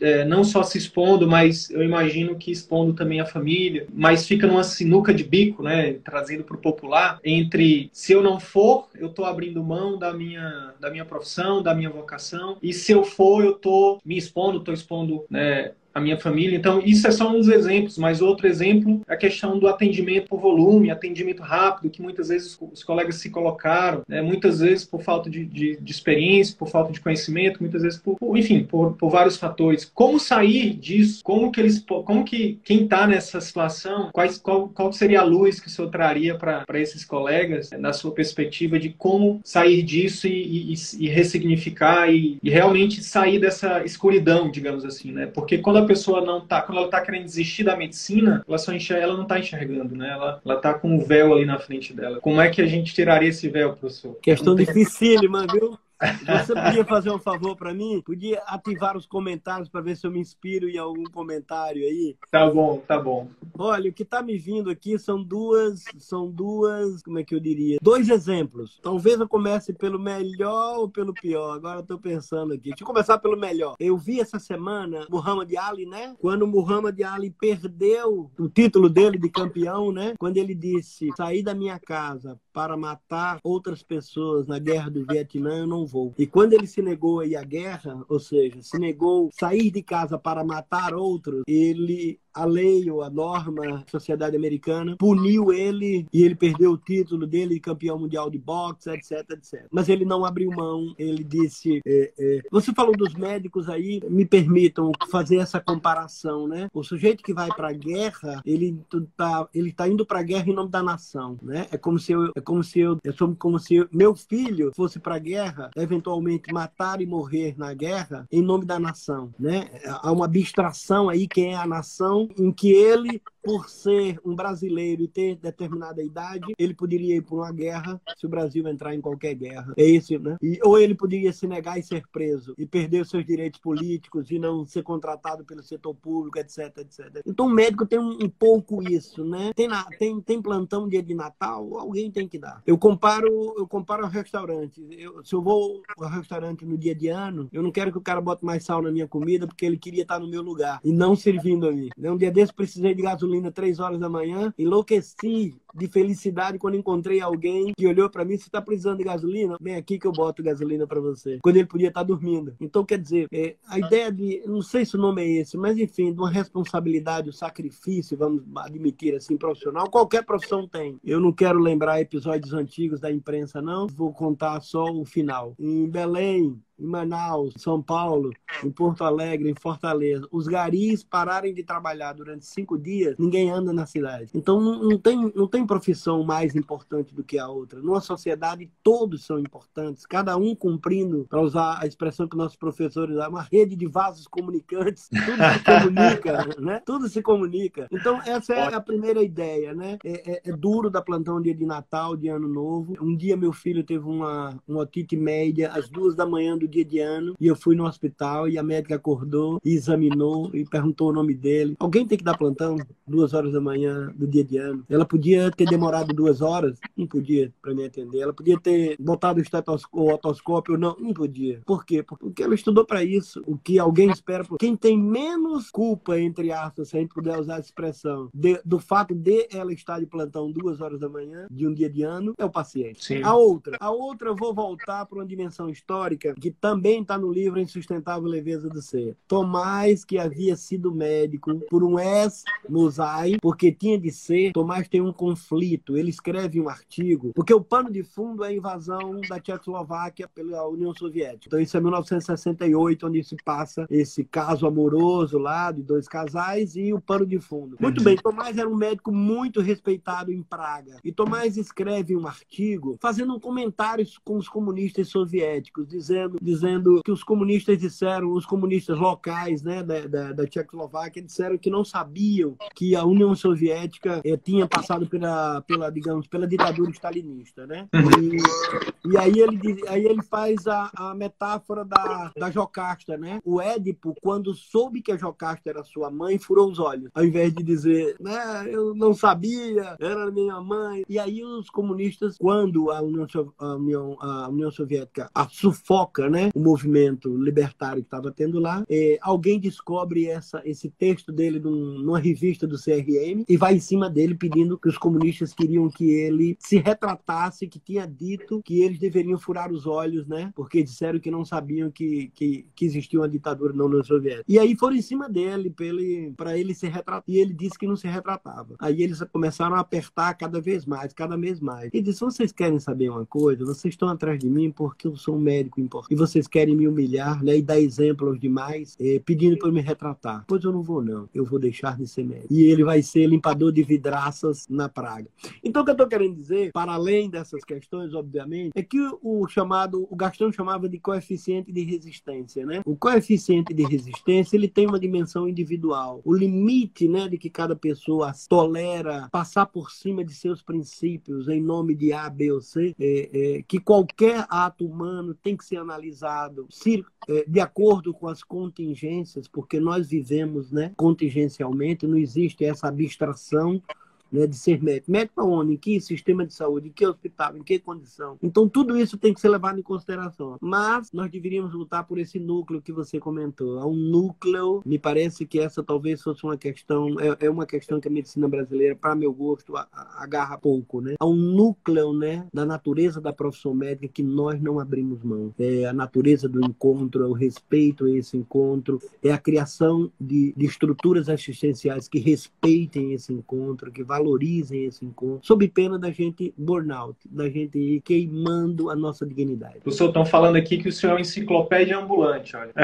A: É, não só se expondo, mas eu imagino que expondo também a família, mas fica numa sinuca de bico, né, trazendo para o popular, entre se eu não for, eu estou abrindo mão da minha, da minha profissão, da minha vocação, e se eu for, eu estou me expondo, estou expondo né, a minha família. Então, isso é só um dos exemplos, mas outro exemplo é a questão do atendimento por volume, atendimento rápido, que muitas vezes os colegas se colocaram, né? muitas vezes por falta de, de, de, experiência, por falta de conhecimento, muitas vezes por, por enfim, por, por, vários fatores. Como sair disso? Como que eles, como que quem está nessa situação, quais, qual, qual seria a luz que o senhor traria para esses colegas, né? na sua perspectiva de como sair disso e, e, e ressignificar e, e realmente sair dessa escuridão, digamos assim, né? Porque quando a pessoa não tá, quando ela tá querendo desistir da medicina, ela só enxerga, ela não tá enxergando, né? Ela, ela tá com o véu ali na frente dela. Como é que a gente tiraria esse véu, professor?
B: Questão dificílima, viu? Você podia fazer um favor para mim? Podia ativar os comentários para ver se eu me inspiro em algum comentário aí?
A: Tá bom, tá bom.
B: Olha, o que está me vindo aqui são duas, são duas, como é que eu diria? Dois exemplos. Talvez eu comece pelo melhor ou pelo pior. Agora eu tô pensando aqui. Deixa eu começar pelo melhor. Eu vi essa semana Muhammad Ali, né? Quando Muhammad Ali perdeu o título dele de campeão, né? Quando ele disse: "Sair da minha casa para matar outras pessoas na guerra do Vietnã, eu não vou. E quando ele se negou aí à guerra, ou seja, se negou sair de casa para matar outros, ele a lei ou a norma, a sociedade americana, puniu ele e ele perdeu o título dele de campeão mundial de boxe, etc, etc. Mas ele não abriu mão, ele disse... É, é... Você falou dos médicos aí, me permitam fazer essa comparação, né? O sujeito que vai para a guerra, ele tá, ele tá indo para a guerra em nome da nação, né? É como se eu, é como se eu, é como se eu, meu filho fosse para a guerra, eventualmente matar e morrer na guerra em nome da nação, né? Há uma abstração aí quem é a nação situação em que ele por ser um brasileiro e ter determinada idade, ele poderia ir para uma guerra se o Brasil entrar em qualquer guerra. É isso, né? E, ou ele poderia se negar e ser preso e perder seus direitos políticos e não ser contratado pelo setor público, etc, etc. Então o médico tem um, um pouco isso, né? Tem, na, tem, tem plantão dia de Natal, alguém tem que dar. Eu comparo, eu comparo ao restaurante. Eu, se eu vou ao restaurante no dia de ano, eu não quero que o cara bote mais sal na minha comida porque ele queria estar no meu lugar e não servindo a mim. Um dia desse precisei de gasolina três horas da manhã, enlouqueci de felicidade quando encontrei alguém que olhou para mim, você está precisando de gasolina? Vem aqui que eu boto gasolina para você. Quando ele podia estar tá dormindo. Então, quer dizer, é, a ideia de, não sei se o nome é esse, mas enfim, de uma responsabilidade, um sacrifício, vamos admitir assim, profissional, qualquer profissão tem. Eu não quero lembrar episódios antigos da imprensa, não. Vou contar só o final. Em Belém, em Manaus, São Paulo, em Porto Alegre, em Fortaleza, os garis pararem de trabalhar durante cinco dias, ninguém anda na cidade. Então não, tem, não tem profissão mais importante do que a outra. Numa sociedade, todos são importantes, cada um cumprindo, para usar a expressão que nossos professores usam, uma rede de vasos comunicantes, tudo se comunica, né? Tudo se comunica. Então, essa é a primeira ideia, né? É, é, é duro da plantão dia de Natal, de Ano Novo. Um dia meu filho teve uma, uma otite média às duas da manhã do dia de ano e eu fui no hospital e a médica acordou e examinou e perguntou o nome dele. Alguém tem que dar plantão duas horas da manhã do dia de ano. Ela podia ter demorado duas horas, não podia para me atender. Ela podia ter botado o estetoscópio, o otoscópio, não, não podia. Por quê? Porque ela estudou para isso. O que alguém espera, quem tem menos culpa entre aspas, se a gente puder usar essa expressão, de, do fato de ela estar de plantão duas horas da manhã de um dia de ano é o paciente. Sim. A outra, a outra eu vou voltar para uma dimensão histórica que também está no livro Insustentável Leveza do Ser. Tomás, que havia sido médico por um ex-Musai, porque tinha de ser, Tomás tem um conflito. Ele escreve um artigo, porque o pano de fundo é a invasão da Tchecoslováquia pela União Soviética. Então, isso é 1968, onde se passa esse caso amoroso lá de dois casais e o pano de fundo. Muito bem, Tomás era um médico muito respeitado em Praga. E Tomás escreve um artigo fazendo um comentário com os comunistas soviéticos, dizendo dizendo que os comunistas disseram, os comunistas locais né, da, da, da Tchecoslováquia disseram que não sabiam que a União Soviética eh, tinha passado pela, pela, digamos, pela ditadura stalinista. Né? E, e aí, ele, aí ele faz a, a metáfora da, da Jocasta. Né? O Édipo, quando soube que a Jocasta era sua mãe, furou os olhos, ao invés de dizer, né, eu não sabia, era minha mãe. E aí os comunistas, quando a União, a União, a União Soviética a sufoca, né? Né, o movimento libertário que estava tendo lá, é, alguém descobre essa, esse texto dele num, numa revista do CRM e vai em cima dele pedindo que os comunistas queriam que ele se retratasse, que tinha dito que eles deveriam furar os olhos, né, porque disseram que não sabiam que, que, que existia uma ditadura na União Soviética. E aí foram em cima dele para ele se retratar. E ele disse que não se retratava. Aí eles começaram a apertar cada vez mais, cada vez mais. E disse: vocês querem saber uma coisa? Vocês estão atrás de mim porque eu sou um médico importante. Vocês querem me humilhar né, e dar exemplo aos demais, é, pedindo para me retratar. Pois eu não vou, não. Eu vou deixar de ser médico. E ele vai ser limpador de vidraças na praga. Então, o que eu estou querendo dizer, para além dessas questões, obviamente, é que o chamado, o Gastão chamava de coeficiente de resistência. Né? O coeficiente de resistência ele tem uma dimensão individual. O limite né, de que cada pessoa tolera passar por cima de seus princípios em nome de A, B ou C, é, é, que qualquer ato humano tem que ser analisado se, é, de acordo com as contingências, porque nós vivemos né, contingencialmente, não existe essa abstração né, ser médico. Para onde? Em que sistema de saúde? Em que hospital? Em que condição? Então, tudo isso tem que ser levado em consideração. Mas nós deveríamos lutar por esse núcleo que você comentou. Há um núcleo, me parece que essa talvez fosse uma questão, é, é uma questão que a medicina brasileira, para meu gosto, agarra pouco. Né? Há um núcleo né, da natureza da profissão médica que nós não abrimos mão. É a natureza do encontro, é o respeito a esse encontro, é a criação de, de estruturas assistenciais que respeitem esse encontro, que vá valorizem esse encontro, sob pena da gente burnout, da gente ir queimando a nossa dignidade.
A: O senhor estão falando aqui que o senhor é uma enciclopédia ambulante, olha.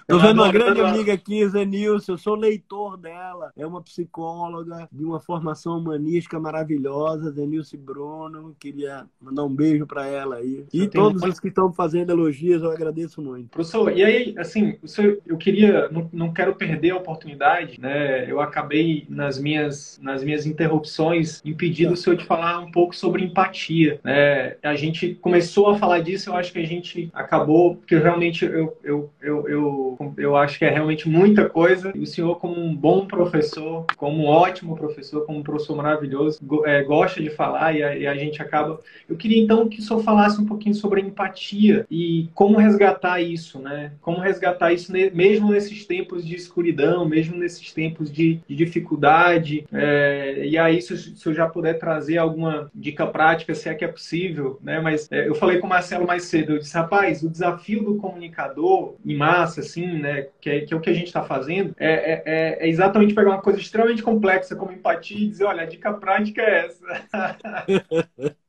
B: Estou vendo uma grande amiga aqui, Zenilson, eu sou leitor dela, é uma psicóloga de uma formação humanística maravilhosa, Zenilson Bruno, queria mandar um beijo para ela aí. E todos os que estão fazendo elogios, eu agradeço muito.
A: Professor, e aí, assim, eu queria, não, não quero perder a oportunidade, né? Eu acabei nas minhas, nas minhas interrupções impedindo o senhor de falar um pouco sobre empatia, né? A gente começou a falar disso, eu acho que a gente acabou, porque realmente eu, eu, eu, eu, eu acho que é realmente muita coisa. E o senhor, como um bom professor, como um ótimo professor, como um professor maravilhoso, é, gosta de falar e a, e a gente acaba. Eu queria então que o senhor falasse um pouquinho sobre empatia e como resgatar isso, né? Como resgatar isso mesmo nesses tempos de escuridão, mesmo nesses tempos de, de dificuldade. É, e aí, se, se, eu já puder trazer alguma dica prática, se é que é possível, né? Mas é, eu falei com o Marcelo mais cedo, eu disse, rapaz, o desafio do comunicador em massa, assim, né? Que é, que é o que a gente está fazendo, é, é, é, é, exatamente pegar uma coisa extremamente complexa como empatia e dizer, olha, a dica prática é essa.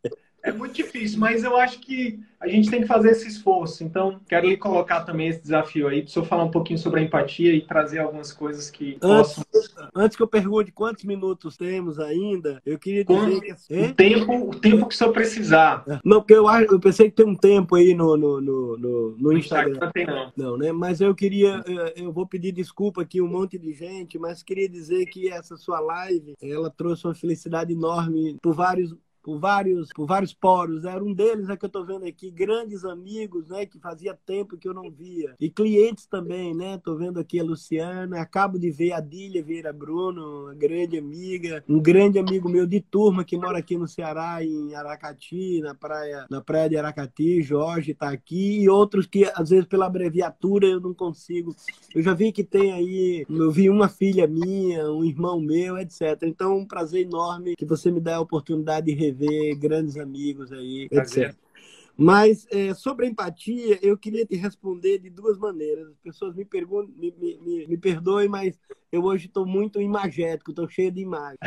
A: É muito difícil, mas eu acho que a gente tem que fazer esse esforço. Então, quero lhe colocar também esse desafio aí, para o falar um pouquinho sobre a empatia e trazer algumas coisas que
B: antes, possam. Antes que eu pergunte quantos minutos temos ainda, eu queria dizer que.
A: O tempo, o tempo que o senhor precisar.
B: Não, porque eu, eu pensei que tem um tempo aí no, no, no, no, no Instagram. Instagram tem, não. não, né? Mas eu queria, eu vou pedir desculpa aqui um monte de gente, mas queria dizer que essa sua live, ela trouxe uma felicidade enorme por vários por vários, por vários poros. Era um deles é que eu estou vendo aqui, grandes amigos, né, que fazia tempo que eu não via. E clientes também, né? Estou vendo aqui a Luciana, acabo de ver a Dília Vieira Bruno, uma grande amiga, um grande amigo meu de turma que mora aqui no Ceará, em Aracati, na praia, na praia de Aracati, Jorge está aqui, e outros que às vezes pela abreviatura eu não consigo. Eu já vi que tem aí, eu vi uma filha minha, um irmão meu, etc. Então, um prazer enorme que você me dá a oportunidade de rever ver grandes amigos aí, etc. Mas é, sobre a empatia, eu queria te responder de duas maneiras. As pessoas me perguntam, me, me, me, me perdoem, mas eu hoje estou muito imagético, estou cheio de imagens.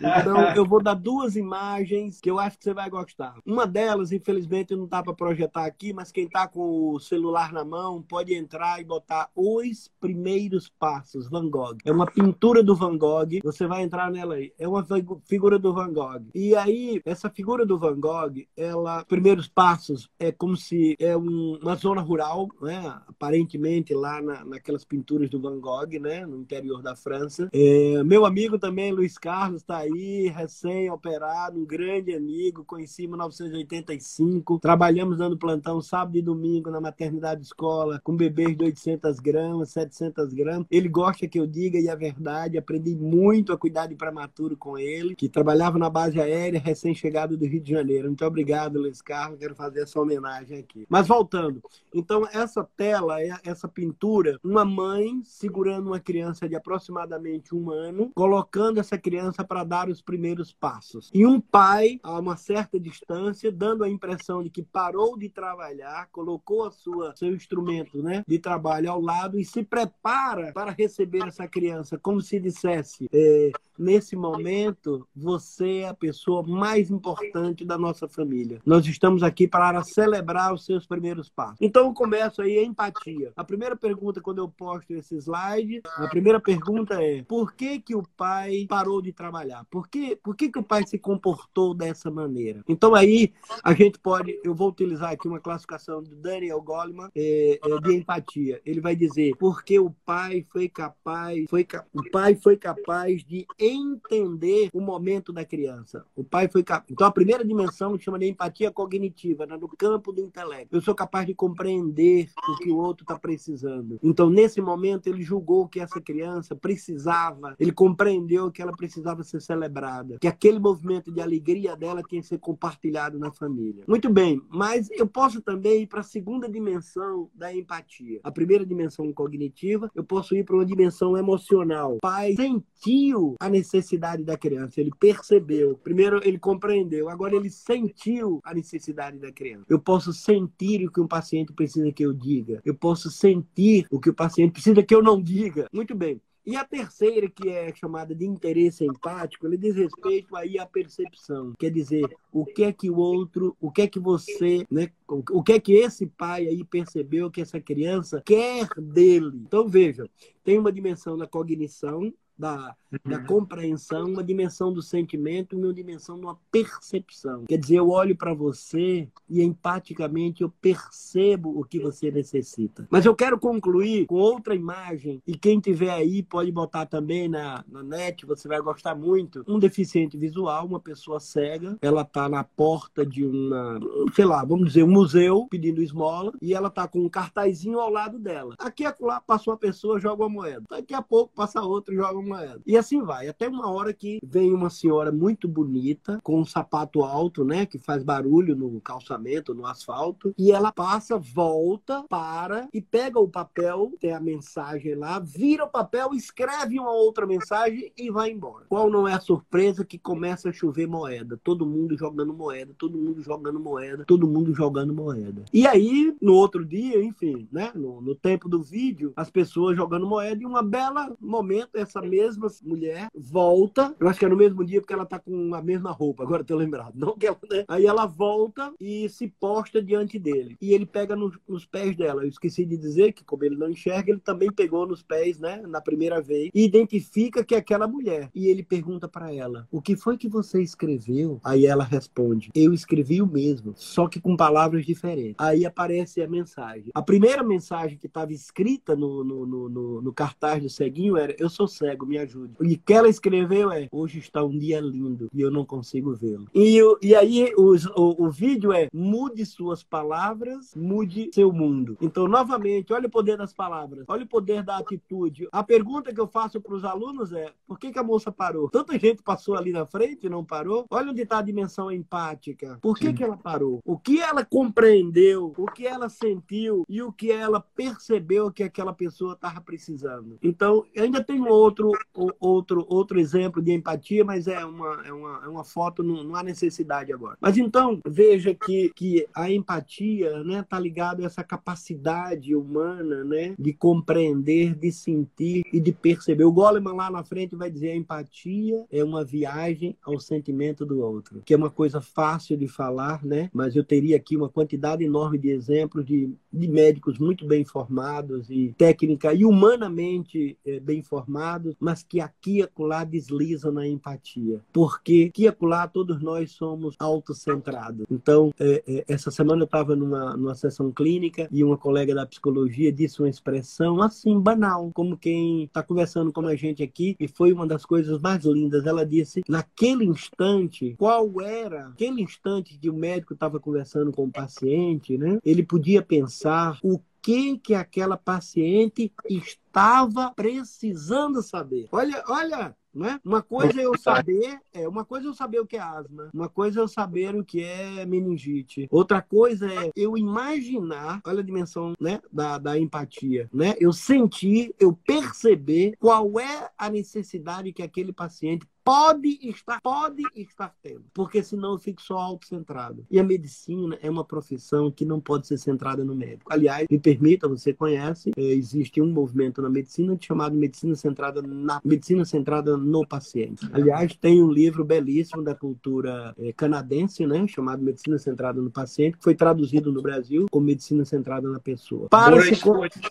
B: Então, eu vou dar duas imagens que eu acho que você vai gostar. Uma delas, infelizmente, não dá para projetar aqui, mas quem está com o celular na mão pode entrar e botar Os Primeiros Passos, Van Gogh. É uma pintura do Van Gogh, você vai entrar nela aí. É uma figura do Van Gogh. E aí, essa figura do Van Gogh, ela, Primeiros Passos, é como se é um, uma zona rural, né? aparentemente lá na, naquelas pinturas do Van Gogh, né? no interior da França. É, meu amigo também, Luiz Carlos, está aí, recém-operado, um grande amigo, conheci em 1985. Trabalhamos dando plantão sábado e domingo na maternidade escola, com bebês de 800 gramas, 700 gramas. Ele gosta que eu diga e é verdade. Aprendi muito a cuidar de prematuro com ele, que trabalhava na base aérea, recém-chegado do Rio de Janeiro. Muito obrigado, Luiz Carlos. Quero fazer essa homenagem aqui. Mas voltando. Então, essa tela, é essa pintura, uma mãe segurando uma criança de aproximadamente aproximadamente um ano, colocando essa criança para dar os primeiros passos. E um pai, a uma certa distância, dando a impressão de que parou de trabalhar, colocou a sua seu instrumento, né, de trabalho ao lado e se prepara para receber essa criança, como se dissesse: é, nesse momento, você é a pessoa mais importante da nossa família. Nós estamos aqui para celebrar os seus primeiros passos. Então, eu começo aí a empatia. A primeira pergunta, quando eu posto esse slide, a primeira pergunta é: por que, que o pai parou de trabalhar? Por que, por que, que o pai se comportou dessa maneira? Então, aí, a gente pode, eu vou utilizar aqui uma classificação do Daniel Goleman é, é, de empatia. Ele vai dizer: porque o pai foi capaz, foi, o pai foi capaz de entender o momento da criança. O pai foi. Então, a primeira dimensão chama de empatia cognitiva, né? no campo do intelecto. Eu sou capaz de compreender o que o outro está precisando. Então, nesse momento, ele julgou que essa criança precisava, ele compreendeu que ela precisava ser celebrada, que aquele movimento de alegria dela tinha que ser compartilhado na família. Muito bem, mas eu posso também ir para a segunda dimensão da empatia. A primeira dimensão cognitiva, eu posso ir para uma dimensão emocional. O pai sentiu a necessidade da criança. Ele percebeu. Primeiro, ele compreendeu. Agora, ele sentiu a necessidade da criança. Eu posso sentir o que um paciente precisa que eu diga. Eu posso sentir o que o paciente precisa que eu não diga. Muito bem. E a terceira, que é chamada de interesse empático, ele diz respeito aí à percepção. Quer dizer, o que é que o outro, o que é que você, né, o que é que esse pai aí percebeu que essa criança quer dele. Então, veja, tem uma dimensão da cognição, da, uhum. da compreensão, uma dimensão do sentimento e uma dimensão de uma percepção. Quer dizer, eu olho para você e empaticamente eu percebo o que você necessita. Mas eu quero concluir com outra imagem, e quem tiver aí pode botar também na, na net, você vai gostar muito. Um deficiente visual, uma pessoa cega, ela está na porta de uma, sei lá, vamos dizer, um museu pedindo esmola, e ela está com um cartazinho ao lado dela. Aqui acolá passa uma pessoa, joga uma moeda. Daqui a pouco passa outra e joga uma moeda. E assim vai, até uma hora que vem uma senhora muito bonita, com um sapato alto, né, que faz barulho no calçamento, no asfalto, e ela passa, volta, para e pega o papel, tem a mensagem lá, vira o papel, escreve uma outra mensagem e vai embora. Qual não é a surpresa que começa a chover moeda? Todo mundo jogando moeda, todo mundo jogando moeda, todo mundo jogando moeda. E aí, no outro dia, enfim, né, no, no tempo do vídeo, as pessoas jogando moeda e uma bela momento essa mesma mulher volta, eu acho que é no mesmo dia porque ela tá com a mesma roupa, agora tô lembrado. Não que ela, né? Aí ela volta e se posta diante dele. E ele pega nos, nos, pés dela. Eu esqueci de dizer que, como ele não enxerga, ele também pegou nos pés, né, na primeira vez, e identifica que é aquela mulher. E ele pergunta para ela: O que foi que você escreveu? Aí ela responde: Eu escrevi o mesmo, só que com palavras diferentes. Aí aparece a mensagem. A primeira mensagem que estava escrita no, no, no, no, no cartaz do ceguinho era: Eu sou cego, me ajude. E que ela escreveu é: Hoje está um dia lindo e eu não consigo vê-lo. E, e aí os, o, o vídeo é: Mude suas palavras, mude seu mundo. Então, novamente, olha o poder das palavras, olha o poder da atitude. A pergunta que eu faço para os alunos é: Por que, que a moça parou? Tanta gente passou ali na frente e não parou. Olha onde está a dimensão empática. Por que, que ela parou? O que ela compreendeu? O que ela sentiu? E o que ela percebeu que aquela pessoa estava precisando? Então, ainda tem outro outro, outro exemplo de empatia, mas é uma, é uma, é uma foto, não, não há necessidade agora. Mas então, veja que, que a empatia está né, tá ligada a essa capacidade humana né, de compreender, de sentir e de perceber. O Goleman lá na frente vai dizer a empatia é uma viagem ao sentimento do outro, que é uma coisa fácil de falar, né? mas eu teria aqui uma quantidade enorme de exemplos de, de médicos muito bem formados e técnica e humanamente é, bem formados, mas que aqui e acolá deslizam na empatia. Porque aqui e acolá todos nós somos autocentrados. Então, é, é, essa semana eu estava numa, numa sessão clínica e uma colega da psicologia disse uma expressão assim, banal, como quem está conversando com a gente aqui, e foi uma das coisas mais lindas. Ela disse, naquele instante, qual era aquele instante que o médico estava conversando com o paciente, né? Ele podia pensar o que que aquela paciente estava precisando saber. Olha, olha, né? Uma coisa é eu saber, é, uma coisa é eu saber o que é asma, uma coisa é eu saber o que é meningite. Outra coisa é eu imaginar, olha a dimensão, né, da, da empatia, né? Eu sentir, eu perceber qual é a necessidade que aquele paciente pode estar, pode estar tendo, porque senão eu fico só autocentrado. E a medicina é uma profissão que não pode ser centrada no médico. Aliás, me permita, você conhece, é, existe um movimento na medicina chamado medicina centrada na medicina centrada no paciente. Aliás, tem um livro belíssimo da cultura é, canadense, né, chamado Medicina Centrada no Paciente, que foi traduzido no Brasil como Medicina Centrada na Pessoa. Para se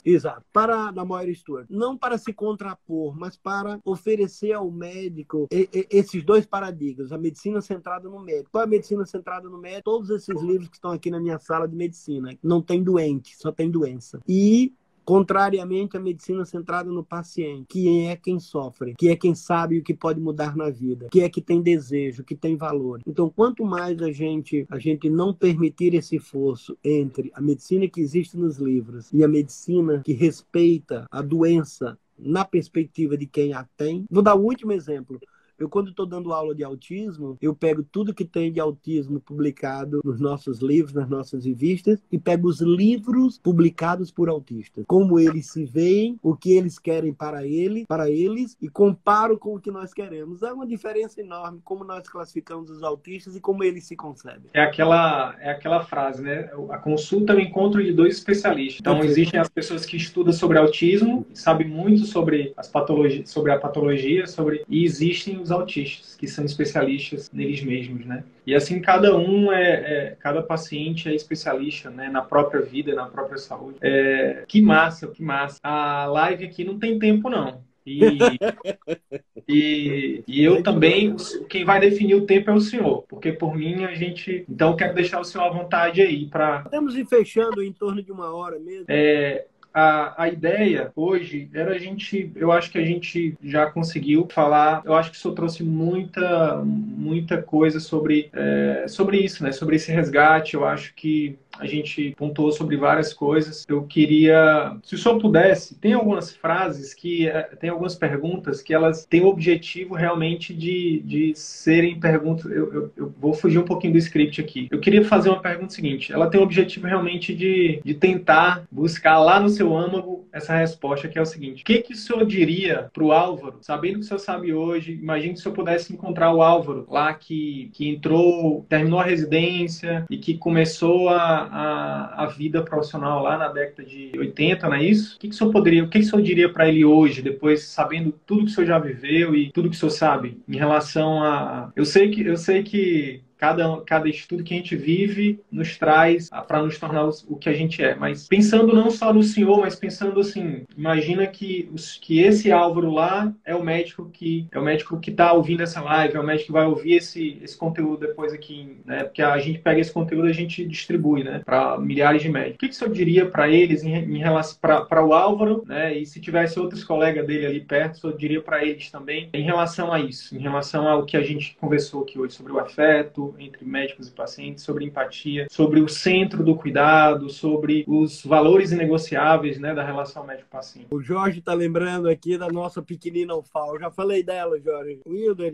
B: Exato. Para da Moira Stewart. Não para se contrapor, mas para oferecer ao médico esses dois paradigmas, a medicina centrada no médico. Qual é a medicina centrada no médico? Todos esses livros que estão aqui na minha sala de medicina. Não tem doente, só tem doença. E contrariamente à medicina centrada no paciente, que é quem sofre, que é quem sabe o que pode mudar na vida, que é que tem desejo, que tem valor. Então, quanto mais a gente a gente não permitir esse esforço entre a medicina que existe nos livros e a medicina que respeita a doença na perspectiva de quem a tem. Vou dar o último exemplo. Eu, quando estou dando aula de autismo, eu pego tudo que tem de autismo publicado nos nossos livros, nas nossas revistas, e pego os livros publicados por autistas. Como eles se veem, o que eles querem para ele, para eles, e comparo com o que nós queremos. É uma diferença enorme como nós classificamos os autistas e como eles se concebem.
A: É aquela, é aquela frase, né? A consulta é o encontro de dois especialistas. Então, existem as pessoas que estudam sobre autismo, sabem muito sobre as patologias, sobre a patologia, sobre e existem os autistas que são especialistas neles mesmos, né? E assim cada um é, é cada paciente é especialista, né? Na própria vida, na própria saúde. É, que massa, que massa. A live aqui não tem tempo não. E, e, e, eu também, quem vai definir o tempo é o senhor, porque por mim a gente. Então eu quero deixar o senhor à vontade aí para.
B: Estamos fechando em torno de uma hora mesmo.
A: É, a, a ideia hoje era a gente, eu acho que a gente já conseguiu falar, eu acho que isso trouxe muita, muita coisa sobre, é, sobre isso, né? Sobre esse resgate. Eu acho que a gente pontuou sobre várias coisas. Eu queria, se o senhor pudesse, tem algumas frases que, eh, tem algumas perguntas que elas têm o objetivo realmente de, de serem perguntas. Eu, eu, eu, vou fugir um pouquinho do script aqui. Eu queria fazer uma pergunta seguinte: ela tem o objetivo realmente de, de tentar buscar lá no seu âmago essa resposta, que é o seguinte: o que, que o senhor diria para o Álvaro, sabendo que o senhor sabe hoje? Imagine se eu pudesse encontrar o Álvaro lá que, que entrou, terminou a residência e que começou a a, a vida profissional lá na década de 80, não é isso? O que, que o senhor poderia, o que, que o senhor diria para ele hoje, depois sabendo tudo que o senhor já viveu e tudo que o senhor sabe em relação a. Eu sei que eu sei que cada, cada estudo que a gente vive nos traz para nos tornar o que a gente é. Mas pensando não só no senhor, mas pensando assim, imagina que, que esse Álvaro lá é o médico que é o médico que está ouvindo essa live, é o médico que vai ouvir esse, esse conteúdo depois aqui, né? Porque a gente pega esse conteúdo e a gente distribui, né? Para milhares de médicos. O que, que o senhor diria para eles em, em relação para o Álvaro, né? E se tivesse outros colegas dele ali perto, senhor diria para eles também em relação a isso, em relação ao que a gente conversou aqui hoje sobre o afeto, entre médicos e pacientes, sobre empatia, sobre o centro do cuidado, sobre os valores inegociáveis né, da relação médico-paciente.
B: O Jorge está lembrando aqui da nossa pequenina UFAL. Já falei dela, Jorge. Wilder,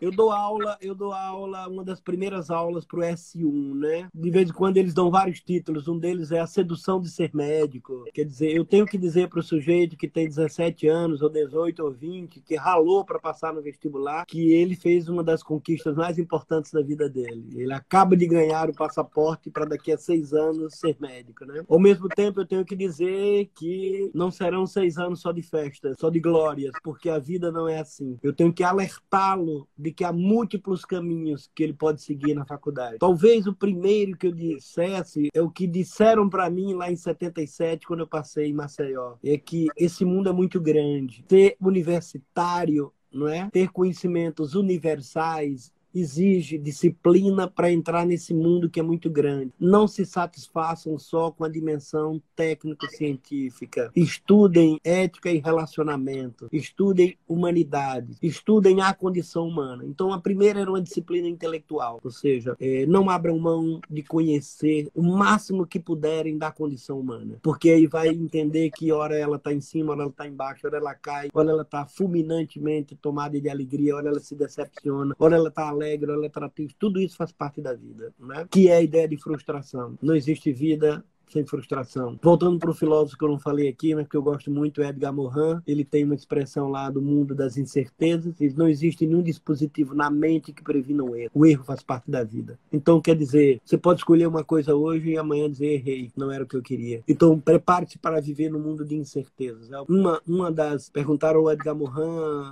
B: eu dou aula, eu dou aula, uma das primeiras aulas para o S1, né? De vez em quando eles dão vários títulos. Um deles é a sedução de ser médico. Quer dizer, eu tenho que dizer para o sujeito que tem 17 anos, ou 18 ou 20, que ralou para passar no vestibular, que ele fez uma das conquistas mais importantes da vida dele. Ele acaba de ganhar o passaporte para daqui a seis anos ser médico, né? Ao mesmo tempo, eu tenho que dizer que não serão seis anos só de festa, só de glórias, porque a vida não é assim. Eu tenho que alertá-lo de de que há múltiplos caminhos que ele pode seguir na faculdade. Talvez o primeiro que eu dissesse é o que disseram para mim lá em 77, quando eu passei em Maceió, é que esse mundo é muito grande. Ser universitário não é? Ter conhecimentos universais exige disciplina para entrar nesse mundo que é muito grande. Não se satisfaçam só com a dimensão técnico-científica. Estudem ética e relacionamento. Estudem humanidade. Estudem a condição humana. Então, a primeira era uma disciplina intelectual, ou seja, é, não abram mão de conhecer o máximo que puderem da condição humana, porque aí vai entender que hora ela está em cima, hora ela está embaixo, hora ela cai, hora ela está fulminantemente tomada de alegria, hora ela se decepciona, hora ela está alegre, ela atrativa, tudo isso faz parte da vida, né? Que é a ideia de frustração. Não existe vida sem frustração. Voltando para o filósofo que eu não falei aqui, mas que eu gosto muito, Edgar Morin, ele tem uma expressão lá do mundo das incertezas, e não existe nenhum dispositivo na mente que previna o erro. O erro faz parte da vida. Então, quer dizer, você pode escolher uma coisa hoje e amanhã dizer errei, não era o que eu queria. Então, prepare-se para viver no mundo de incertezas. É uma, uma das... Perguntaram ao Edgar Morin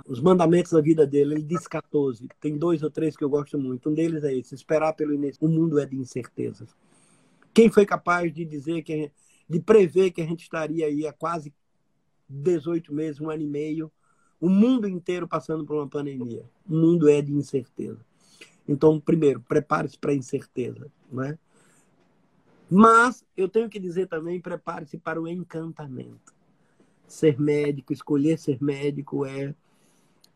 B: os mandamentos da vida dele, ele disse 14. Tem dois ou três que eu gosto muito. Um deles é esse, esperar pelo início. O mundo é de incertezas. Quem foi capaz de dizer que de prever que a gente estaria aí há quase 18 meses, um ano e meio, o mundo inteiro passando por uma pandemia. O mundo é de incerteza. Então, primeiro, prepare-se para a incerteza, né? Mas eu tenho que dizer também, prepare-se para o encantamento. Ser médico, escolher ser médico é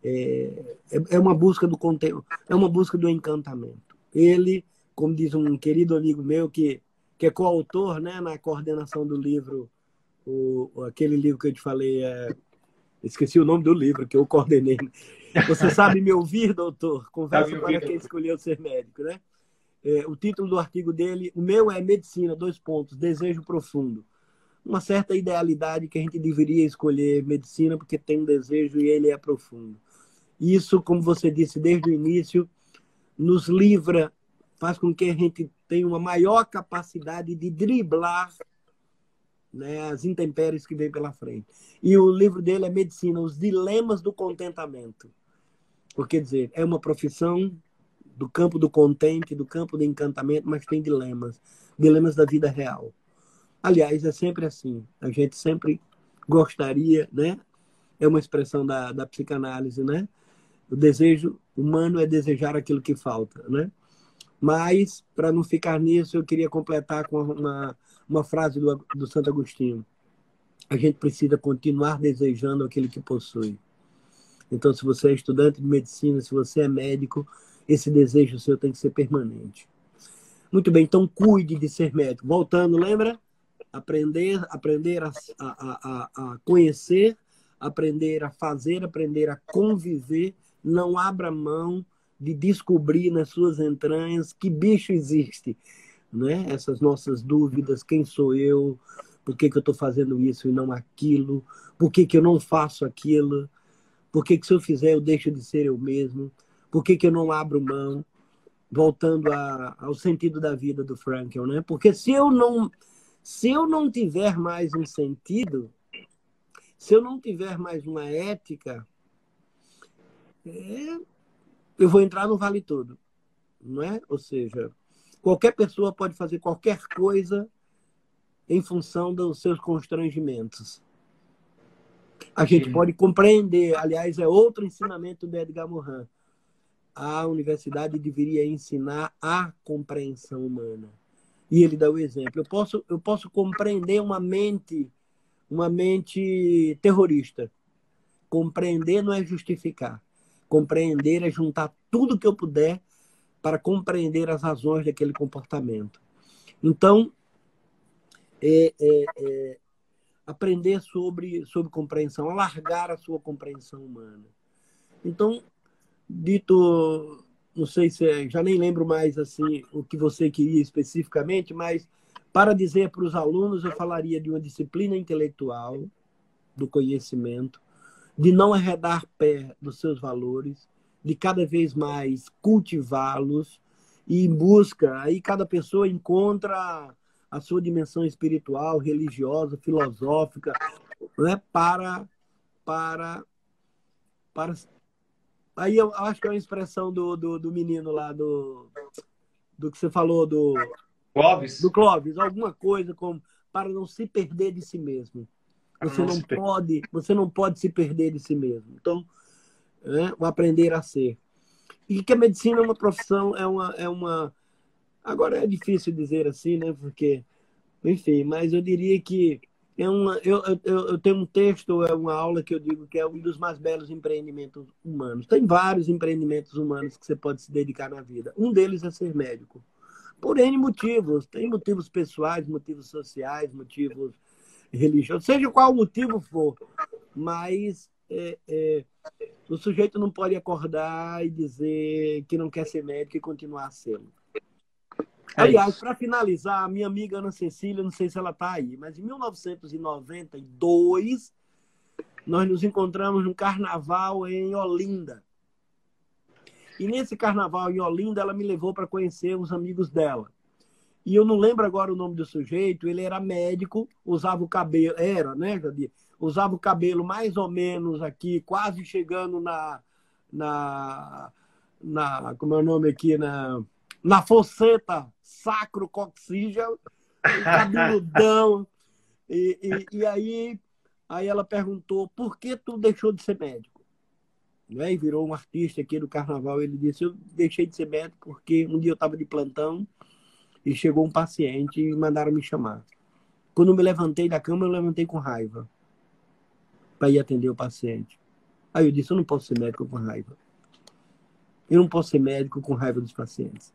B: é, é uma busca do conteúdo, é uma busca do encantamento. Ele, como diz um querido amigo meu que que é coautor né, na coordenação do livro, o, aquele livro que eu te falei, é Esqueci o nome do livro que eu coordenei. Você sabe me ouvir, doutor? Conversa para quem escolheu ser médico, né? É, o título do artigo dele, o meu é Medicina, dois pontos, Desejo Profundo. Uma certa idealidade que a gente deveria escolher medicina porque tem um desejo e ele é profundo. Isso, como você disse desde o início, nos livra, faz com que a gente tenha uma maior capacidade de driblar né, as intempéries que vem pela frente. E o livro dele é Medicina, os dilemas do contentamento. Porque dizer, é uma profissão do campo do contente, do campo do encantamento, mas tem dilemas, dilemas da vida real. Aliás, é sempre assim. A gente sempre gostaria, né? É uma expressão da, da psicanálise, né? O desejo humano é desejar aquilo que falta, né? Mas, para não ficar nisso, eu queria completar com uma, uma frase do, do Santo Agostinho. A gente precisa continuar desejando aquilo que possui. Então, se você é estudante de medicina, se você é médico, esse desejo seu tem que ser permanente. Muito bem, então cuide de ser médico. Voltando, lembra? Aprender, aprender a, a, a, a conhecer, aprender a fazer, aprender a conviver. Não abra mão de descobrir nas suas entranhas que bicho existe né? essas nossas dúvidas, quem sou eu, por que, que eu estou fazendo isso e não aquilo, por que, que eu não faço aquilo, por que, que se eu fizer eu deixo de ser eu mesmo, por que, que eu não abro mão, voltando a, ao sentido da vida do Frankel, né? Porque se eu não se eu não tiver mais um sentido, se eu não tiver mais uma ética, é, eu vou entrar no vale todo, não é? Ou seja, Qualquer pessoa pode fazer qualquer coisa em função dos seus constrangimentos. A gente Sim. pode compreender, aliás, é outro ensinamento do Edgar Morin. A universidade deveria ensinar a compreensão humana. E ele dá o exemplo. Eu posso, eu posso compreender uma mente, uma mente terrorista. Compreender não é justificar. Compreender é juntar tudo que eu puder para compreender as razões daquele comportamento. Então, é, é, é, aprender sobre, sobre compreensão, alargar a sua compreensão humana. Então, dito, não sei se é, já nem lembro mais assim o que você queria especificamente, mas para dizer para os alunos, eu falaria de uma disciplina intelectual, do conhecimento, de não arredar pé dos seus valores, de cada vez mais cultivá-los e em busca, aí cada pessoa encontra a sua dimensão espiritual, religiosa, filosófica, né, para para para aí eu acho que é uma expressão do, do, do menino lá do do que você falou do
A: Clóvis.
B: Do Clóvis, alguma coisa como para não se perder de si mesmo. Você não, pode, você não pode se perder de si mesmo. Então, né? o aprender a ser. E que a medicina é uma profissão, é uma, é uma. Agora é difícil dizer assim, né? Porque, enfim, mas eu diria que é uma. Eu, eu, eu tenho um texto, é uma aula que eu digo que é um dos mais belos empreendimentos humanos. Tem vários empreendimentos humanos que você pode se dedicar na vida. Um deles é ser médico. Por N motivos. Tem motivos pessoais, motivos sociais, motivos religiosos, seja qual o motivo for. Mas é, é, o sujeito não pode acordar e dizer que não quer ser médico e continuar sendo. É Aliás, para finalizar, a minha amiga Ana Cecília, não sei se ela está aí, mas em 1992, nós nos encontramos num carnaval em Olinda. E nesse carnaval em Olinda, ela me levou para conhecer os amigos dela. E eu não lembro agora o nome do sujeito, ele era médico, usava o cabelo, era, né, Jadir? usava o cabelo mais ou menos aqui, quase chegando na. na, na como é o nome aqui? Na, na fosseta sacro coxígeo, cabeludão. E, e, e, aí, aí ela perguntou: por que tu deixou de ser médico? Né? E virou um artista aqui do carnaval. Ele disse: eu deixei de ser médico porque um dia eu estava de plantão e chegou um paciente e mandaram me chamar. Quando eu me levantei da cama, eu levantei com raiva para ir atender o paciente. Aí eu disse: eu não posso ser médico com raiva. Eu não posso ser médico com raiva dos pacientes.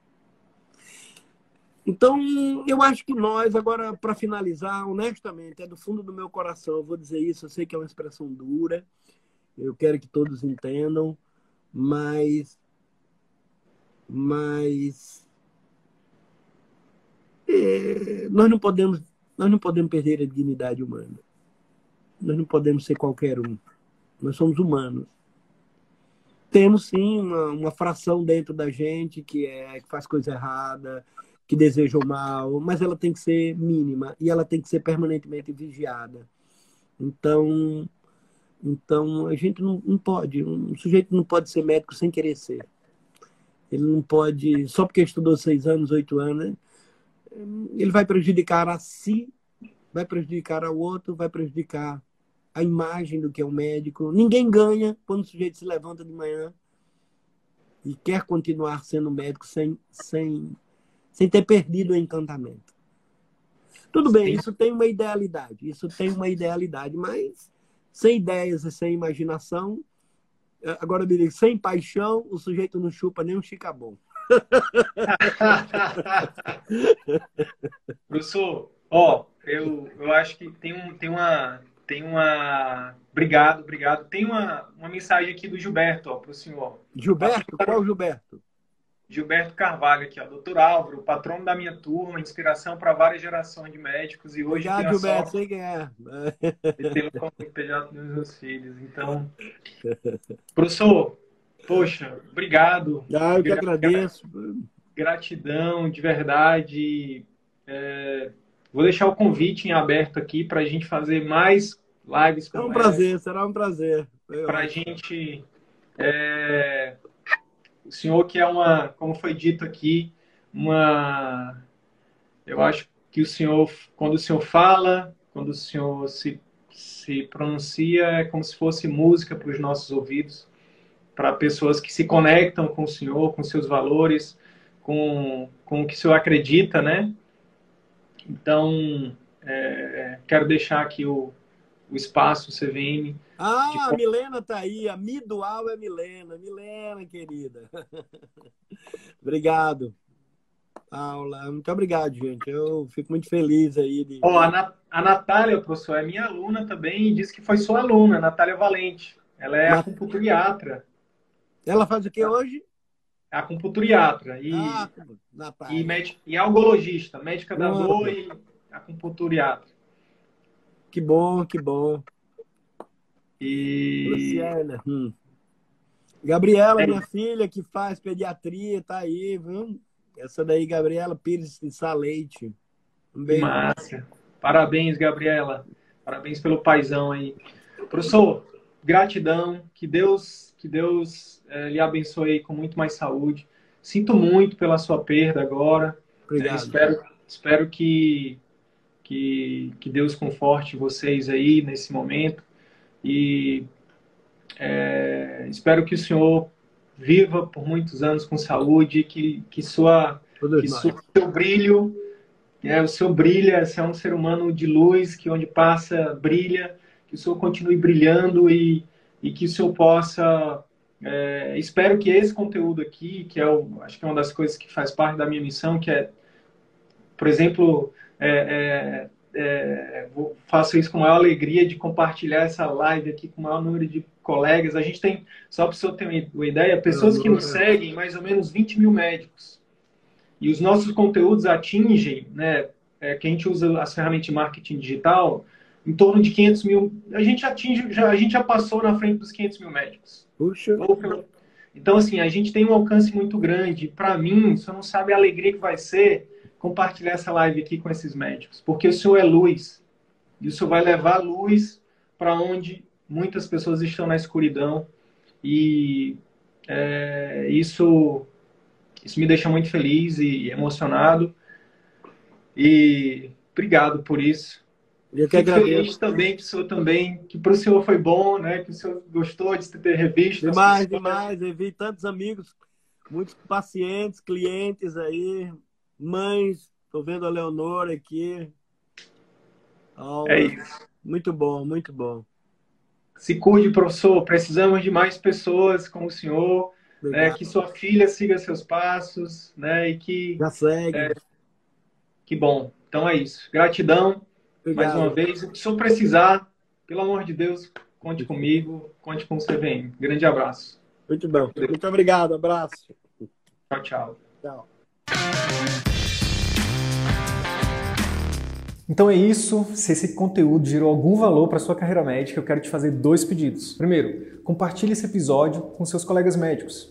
B: Então, eu acho que nós, agora, para finalizar, honestamente, é do fundo do meu coração, eu vou dizer isso, eu sei que é uma expressão dura, eu quero que todos entendam, mas mas é, nós não podemos nós não podemos perder a dignidade humana. Nós não podemos ser qualquer um. Nós somos humanos. Temos sim uma, uma fração dentro da gente que é que faz coisa errada, que deseja o mal, mas ela tem que ser mínima e ela tem que ser permanentemente vigiada. Então, então a gente não, não pode, um sujeito não pode ser médico sem querer ser. Ele não pode, só porque estudou seis anos, oito anos, né? Ele vai prejudicar a si, vai prejudicar ao outro, vai prejudicar a imagem do que é o médico. Ninguém ganha quando o sujeito se levanta de manhã e quer continuar sendo médico sem, sem, sem ter perdido o encantamento. Tudo bem, isso tem uma idealidade, isso tem uma idealidade, mas sem ideias e sem imaginação, eh, agora me diga, sem paixão, o sujeito não chupa nem um chicabom.
A: Professor, ó, eu, eu acho que tem, um, tem uma. Tem uma. Obrigado, obrigado. Tem uma, uma mensagem aqui do Gilberto, ó, para o senhor.
B: Gilberto? Qual Gilberto?
A: Gilberto Carvalho aqui, ó. Doutor Álvaro, patrono da minha turma, inspiração para várias gerações de médicos e hoje
B: Obrigado, Gilberto, sei quem é.
A: E como PJ dos meus filhos. Então, professor, poxa, obrigado.
B: Ah, eu que agradeço.
A: Gratidão, de verdade. É, vou deixar o convite em aberto aqui para a gente fazer mais lives.
B: É um prazer, será um prazer.
A: Para a gente é, o senhor que é uma, como foi dito aqui, uma. Eu acho que o senhor, quando o senhor fala, quando o senhor se, se pronuncia, é como se fosse música para os nossos ouvidos, para pessoas que se conectam com o senhor, com seus valores, com, com o que o senhor acredita, né? Então, é, quero deixar aqui o, o espaço CVM.
B: Ah, de... a Milena tá aí, a Mi Dual é Milena, Milena, querida. obrigado. Aula, muito obrigado, gente. Eu fico muito feliz aí. De...
A: Oh, a, Na... a Natália, professor, é minha aluna também e disse que foi sua aluna, Natália Valente. Ela é Nat... acupunturiatra.
B: Ela faz o que hoje?
A: É acupunturiatra e, ah, e, med... e algologista, médica da dor e acupunturiatra.
B: Que bom, que bom.
A: E.
B: Luciana. Hum. Gabriela, é. minha filha, que faz pediatria, tá aí, viu? Essa daí, Gabriela Pires de Saleite.
A: Um beijo. Massa. Parabéns, Gabriela. Parabéns pelo paizão aí. Professor, gratidão. Que Deus, que Deus é, lhe abençoe com muito mais saúde. Sinto muito pela sua perda agora.
B: Obrigado.
A: É, espero, espero que que, que Deus conforte vocês aí nesse momento e é, espero que o Senhor viva por muitos anos com saúde, que, que, sua, que seu brilho, é, o seu brilha, você é um ser humano de luz, que onde passa brilha, que o Senhor continue brilhando e, e que o Senhor possa. É, espero que esse conteúdo aqui, que é o, acho que é uma das coisas que faz parte da minha missão, que é, por exemplo, é, é, é, faço isso com a maior alegria de compartilhar essa live aqui com o maior número de colegas. A gente tem, só para você ter uma ideia, pessoas que nos seguem, mais ou menos 20 mil médicos. E os nossos conteúdos atingem, né, é, que a gente usa as ferramentas de marketing digital, em torno de 500 mil. A gente atinge, já, a gente já passou na frente dos 500 mil médicos.
B: Puxa.
A: Então, assim, a gente tem um alcance muito grande. Para mim, você não sabe a alegria que vai ser compartilhar essa live aqui com esses médicos, porque o Senhor é luz e o Senhor vai levar luz para onde muitas pessoas estão na escuridão e é, isso isso me deixa muito feliz e emocionado e obrigado por isso.
B: Eu que Fico agradeço. feliz
A: também que o senhor também, que para o senhor foi bom, né? Que o senhor gostou de ter revisto.
B: Demais, demais. Eu vi tantos amigos, muitos pacientes, clientes aí, mães. Estou vendo a Leonora aqui.
A: É isso.
B: Muito bom, muito bom.
A: Se cuide, professor. Precisamos de mais pessoas como o senhor. Né, que sua filha siga seus passos, né? E que.
B: Já segue. É,
A: que bom. Então é isso. Gratidão. Obrigado. Mais uma vez. Se senhor precisar, pelo amor de Deus,
C: conte comigo, conte com o CVM. Grande abraço.
B: Muito bom. Muito obrigado. Abraço.
C: Tchau, tchau.
B: Tchau.
A: Então é isso. Se esse conteúdo gerou algum valor para sua carreira médica, eu quero te fazer dois pedidos. Primeiro, compartilhe esse episódio com seus colegas médicos,